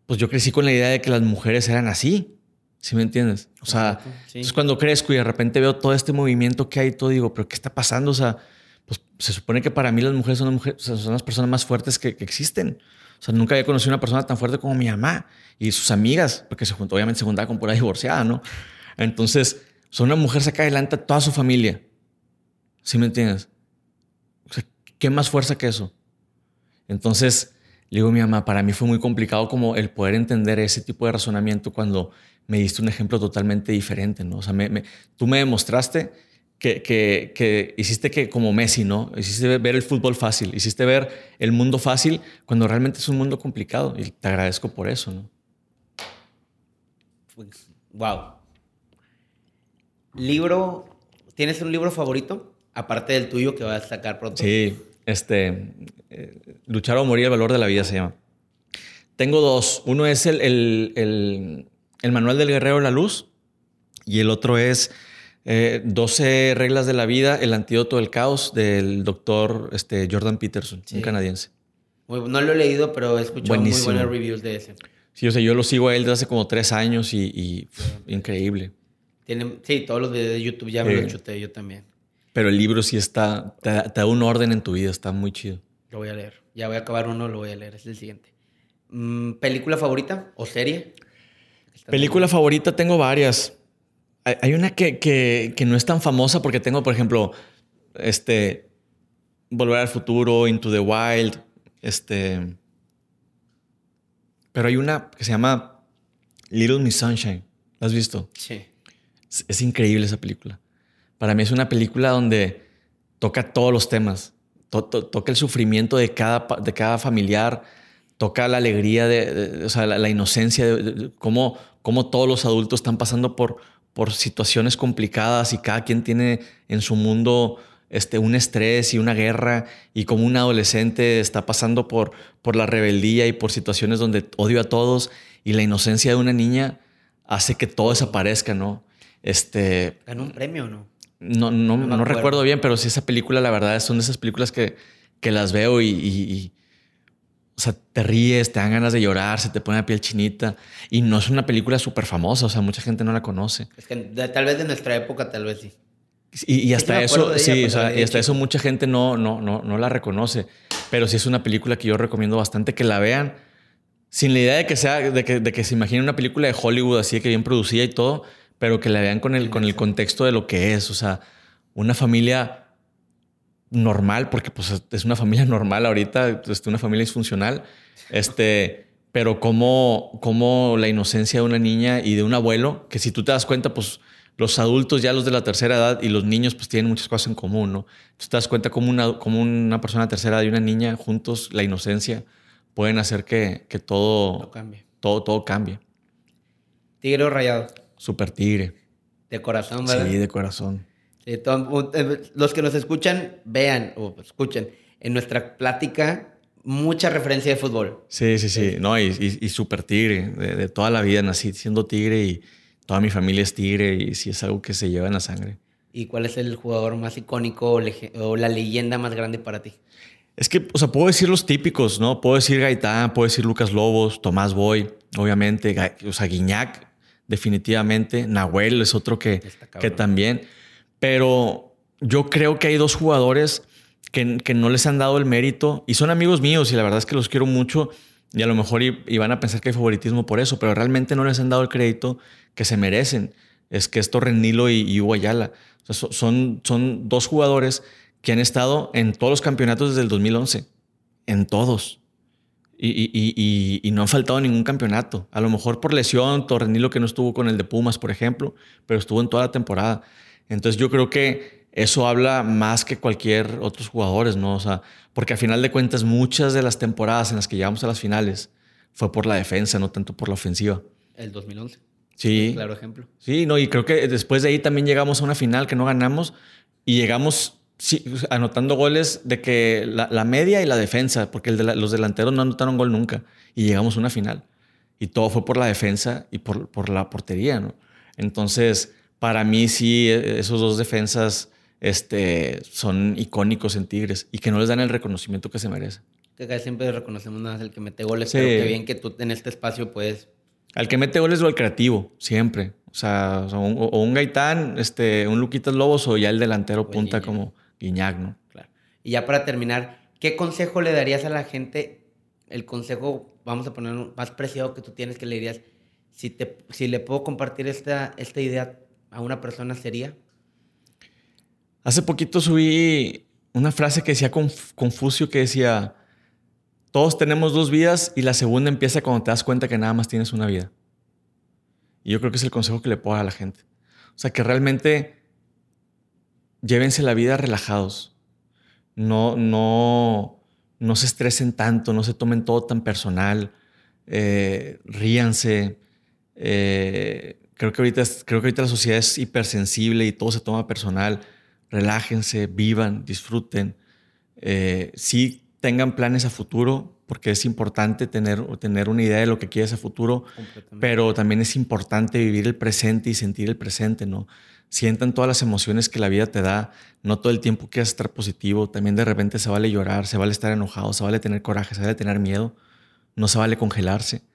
pues yo crecí con la idea de que las mujeres eran así. ¿Sí me entiendes? O sea, es cuando crezco y de repente veo todo este movimiento que hay, todo digo, pero ¿qué está pasando? O sea, pues se supone que para mí las mujeres son las, mujeres, son las personas más fuertes que, existen. O sea, nunca había conocido una persona tan fuerte como mi mamá y sus amigas, porque se juntó, obviamente se juntaba con pura divorciada, ¿no? Entonces, son una mujer saca adelante a toda su familia. ¿Sí me entiendes? ¿qué más fuerza que eso? Entonces, le digo a mi mamá, para mí fue muy complicado como el poder entender ese tipo de razonamiento cuando me diste un ejemplo totalmente diferente, ¿no? O sea, tú me demostraste que, que, hiciste que como Messi, ¿no? Hiciste ver el fútbol fácil, hiciste ver el mundo fácil cuando realmente es un mundo complicado y te agradezco por eso, ¿no? Wow. Libro, ¿tienes un libro favorito? Aparte del tuyo que vas a sacar pronto. Sí, este, eh, Luchar o morir, el valor de la vida se llama. Tengo dos. Uno es el, el, el, manual del guerrero de la luz y el otro es 12 eh, reglas de la vida, el antídoto del caos del doctor este, Jordan Peterson, un canadiense. no lo he leído, pero he escuchado muy buenas reviews de ese. Sí, o sea, yo lo sigo a él desde hace como tres años y, increíble. Tiene, sí, todos los videos de YouTube ya me lo chuté yo también. Pero el libro sí está, te, da un orden en tu vida, está muy chido. Lo voy a leer. Ya voy a acabar uno, lo voy a leer, es el siguiente. Mm, ¿Película favorita o serie? Película favorita tengo varias. Hay una que, que, no es tan famosa porque tengo, por ejemplo, este, Volver al Futuro, Into the Wild, este... Pero hay una que se llama Little Miss Sunshine. ¿La has visto? Sí. es increíble esa película. Para mí es una película donde toca todos los temas. toca el sufrimiento de cada, de cada familiar, toca la alegría, de, o sea, la, inocencia, de, cómo, cómo, todos los adultos están pasando por, por situaciones complicadas y cada quien tiene en su mundo este, un estrés y una guerra y como un adolescente está pasando por, por la rebeldía y por situaciones donde odio a todos y la inocencia de una niña hace que todo desaparezca, ¿no? Este, ¿Ganó un premio o no? No, no, no, recuerdo bien, pero sí esa película, la verdad, son de esas películas que, que las veo y, o sea, te ríes, te dan ganas de llorar, se te pone la piel chinita. Y no es una película súper famosa, o sea, mucha gente no la conoce. Es que tal vez de nuestra época, tal vez sí. Y, hasta eso, sí, o sea, y hasta eso mucha gente no, no, no, no la reconoce. Pero sí es una película que yo recomiendo bastante que la vean sin la idea de que sea, de que, de que se imagine una película de Hollywood así que bien producida y todo, pero que la vean con el, con el contexto de lo que es. O sea, una familia normal, porque pues es una familia [LAUGHS] normal ahorita, este, una familia disfuncional, este, pero como, como la inocencia de una niña y de un abuelo, que si tú te das cuenta, pues los adultos ya los de la tercera edad y los niños pues tienen muchas cosas en común, ¿no? Tú te das cuenta como una, como una persona de tercera edad y una niña juntos, la inocencia, pueden hacer que, que todo, todo cambie. Todo, todo cambie. Tigre o rayado. Super tigre. De corazón, ¿verdad? Sí, de corazón. Eh, los que nos escuchan, vean o escuchen en nuestra plática mucha referencia de fútbol. Sí, sí, sí. No, y, y, súper tigre. De, toda la vida nací siendo tigre y toda mi familia es tigre y sí es algo que se lleva en la sangre. ¿Y cuál es el jugador más icónico o, la leyenda más grande para ti? Es que, o sea, puedo decir los típicos, ¿no? Puedo decir Gaitán, puedo decir Lucas Lobos, Tomás Boy, obviamente, o sea, Guiñac, definitivamente. Nahuel es otro que, que también. Pero yo creo que hay dos jugadores que, no les han dado el mérito y son amigos míos y la verdad es que los quiero mucho y a lo mejor iban a pensar que hay favoritismo por eso, pero realmente no les han dado el crédito que se merecen. Es que es Torrenilo y, y Hugo Ayala. son, dos jugadores que han estado en todos los campeonatos desde el 2011. En todos. Y, y, no han faltado ningún campeonato. A lo mejor por lesión, Torrenilo que no estuvo con el de Pumas, por ejemplo, pero estuvo en toda la temporada. Entonces yo creo que eso habla más que cualquier otros jugadores, ¿no? O sea, porque a final de cuentas muchas de las temporadas en las que llegamos a las finales fue por la defensa, no tanto por la ofensiva. El 2011. Sí. claro ejemplo. Sí, no, y creo que después de ahí también llegamos a una final que no ganamos y llegamos anotando goles de que la, media y la defensa, porque los delanteros no anotaron gol nunca y llegamos a una final. Y todo fue por la defensa y por, por la portería, ¿no? Entonces, para mí sí, e, esos dos defensas este, son icónicos en Tigres y que no les dan el reconocimiento que se merecen. Que siempre reconocemos nada más el que mete goles, pero que bien que tú en este espacio puedes... Al que mete goles o al creativo, siempre. O sea, o un, Gaitán, este, un Luquitas Lobos o ya el delantero punta como Guiñac, ¿no? Claro. Y ya para terminar, ¿qué consejo le darías a la gente? El consejo, vamos a poner más preciado que tú tienes, que le dirías, si, te, si le puedo compartir esta, esta idea a una persona sería? Hace poquito subí una frase que decía Confucio que decía, todos tenemos dos vidas y la segunda empieza cuando te das cuenta que nada más tienes una vida. Y yo creo que es el consejo que le puedo dar a la gente. O sea, que realmente llévense la vida relajados. No, no, no se estresen tanto, no se tomen todo tan personal. Eh, ríanse. Eh, Creo que, ahorita, creo que ahorita la sociedad es hipersensible y todo se toma personal. Relájense, vivan, disfruten. Eh, sí tengan planes a futuro, porque es importante tener, tener una idea de lo que quieres a futuro, pero también es importante vivir el presente y sentir el presente, ¿no? Sientan todas las emociones que la vida te da, no todo el tiempo quieras estar positivo, también de repente se vale llorar, se vale estar enojado, se vale tener coraje, se vale tener miedo, no se vale congelarse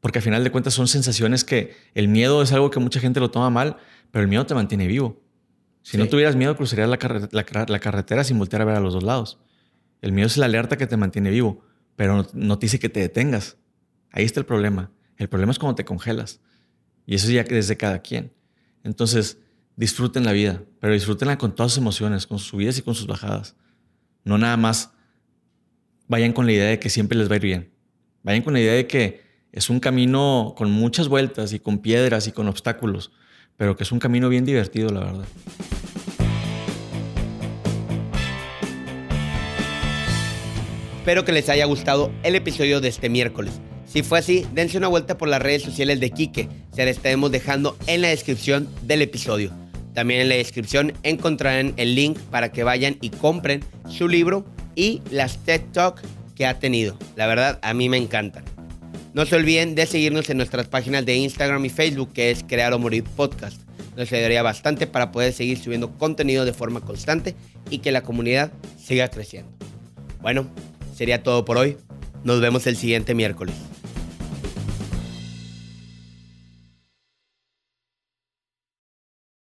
porque al final de cuentas son sensaciones que el miedo es algo que mucha gente lo toma mal, pero el miedo te mantiene vivo. Si no tuvieras miedo, cruzarías la, carretera sin voltear a ver a los dos lados. El miedo es la alerta que te mantiene vivo, pero no, te dice que te detengas. Ahí está el problema. El problema es cuando te congelas. Y eso ya desde cada quien. Entonces, disfruten la vida, pero disfrútenla con todas sus emociones, con sus subidas y con sus bajadas. No nada más vayan con la idea de que siempre les va a ir bien. Vayan con la idea de que es un camino con muchas vueltas y con piedras y con obstáculos, pero que es un camino bien divertido, la verdad. Espero que les haya gustado el episodio de este miércoles. Si fue así, dense una vuelta por las redes sociales de Quique. Se la estaremos dejando en la descripción del episodio. También en la descripción encontrarán el link para que vayan y compren su libro y las TED Talk que ha tenido. La verdad, a mí me encantan. No se olviden de seguirnos en nuestras páginas de Instagram y Facebook, que es Crear o Morir Podcast. Nos ayudaría bastante para poder seguir subiendo contenido de forma constante y que la comunidad siga creciendo. Bueno, sería todo por hoy. Nos vemos el siguiente miércoles.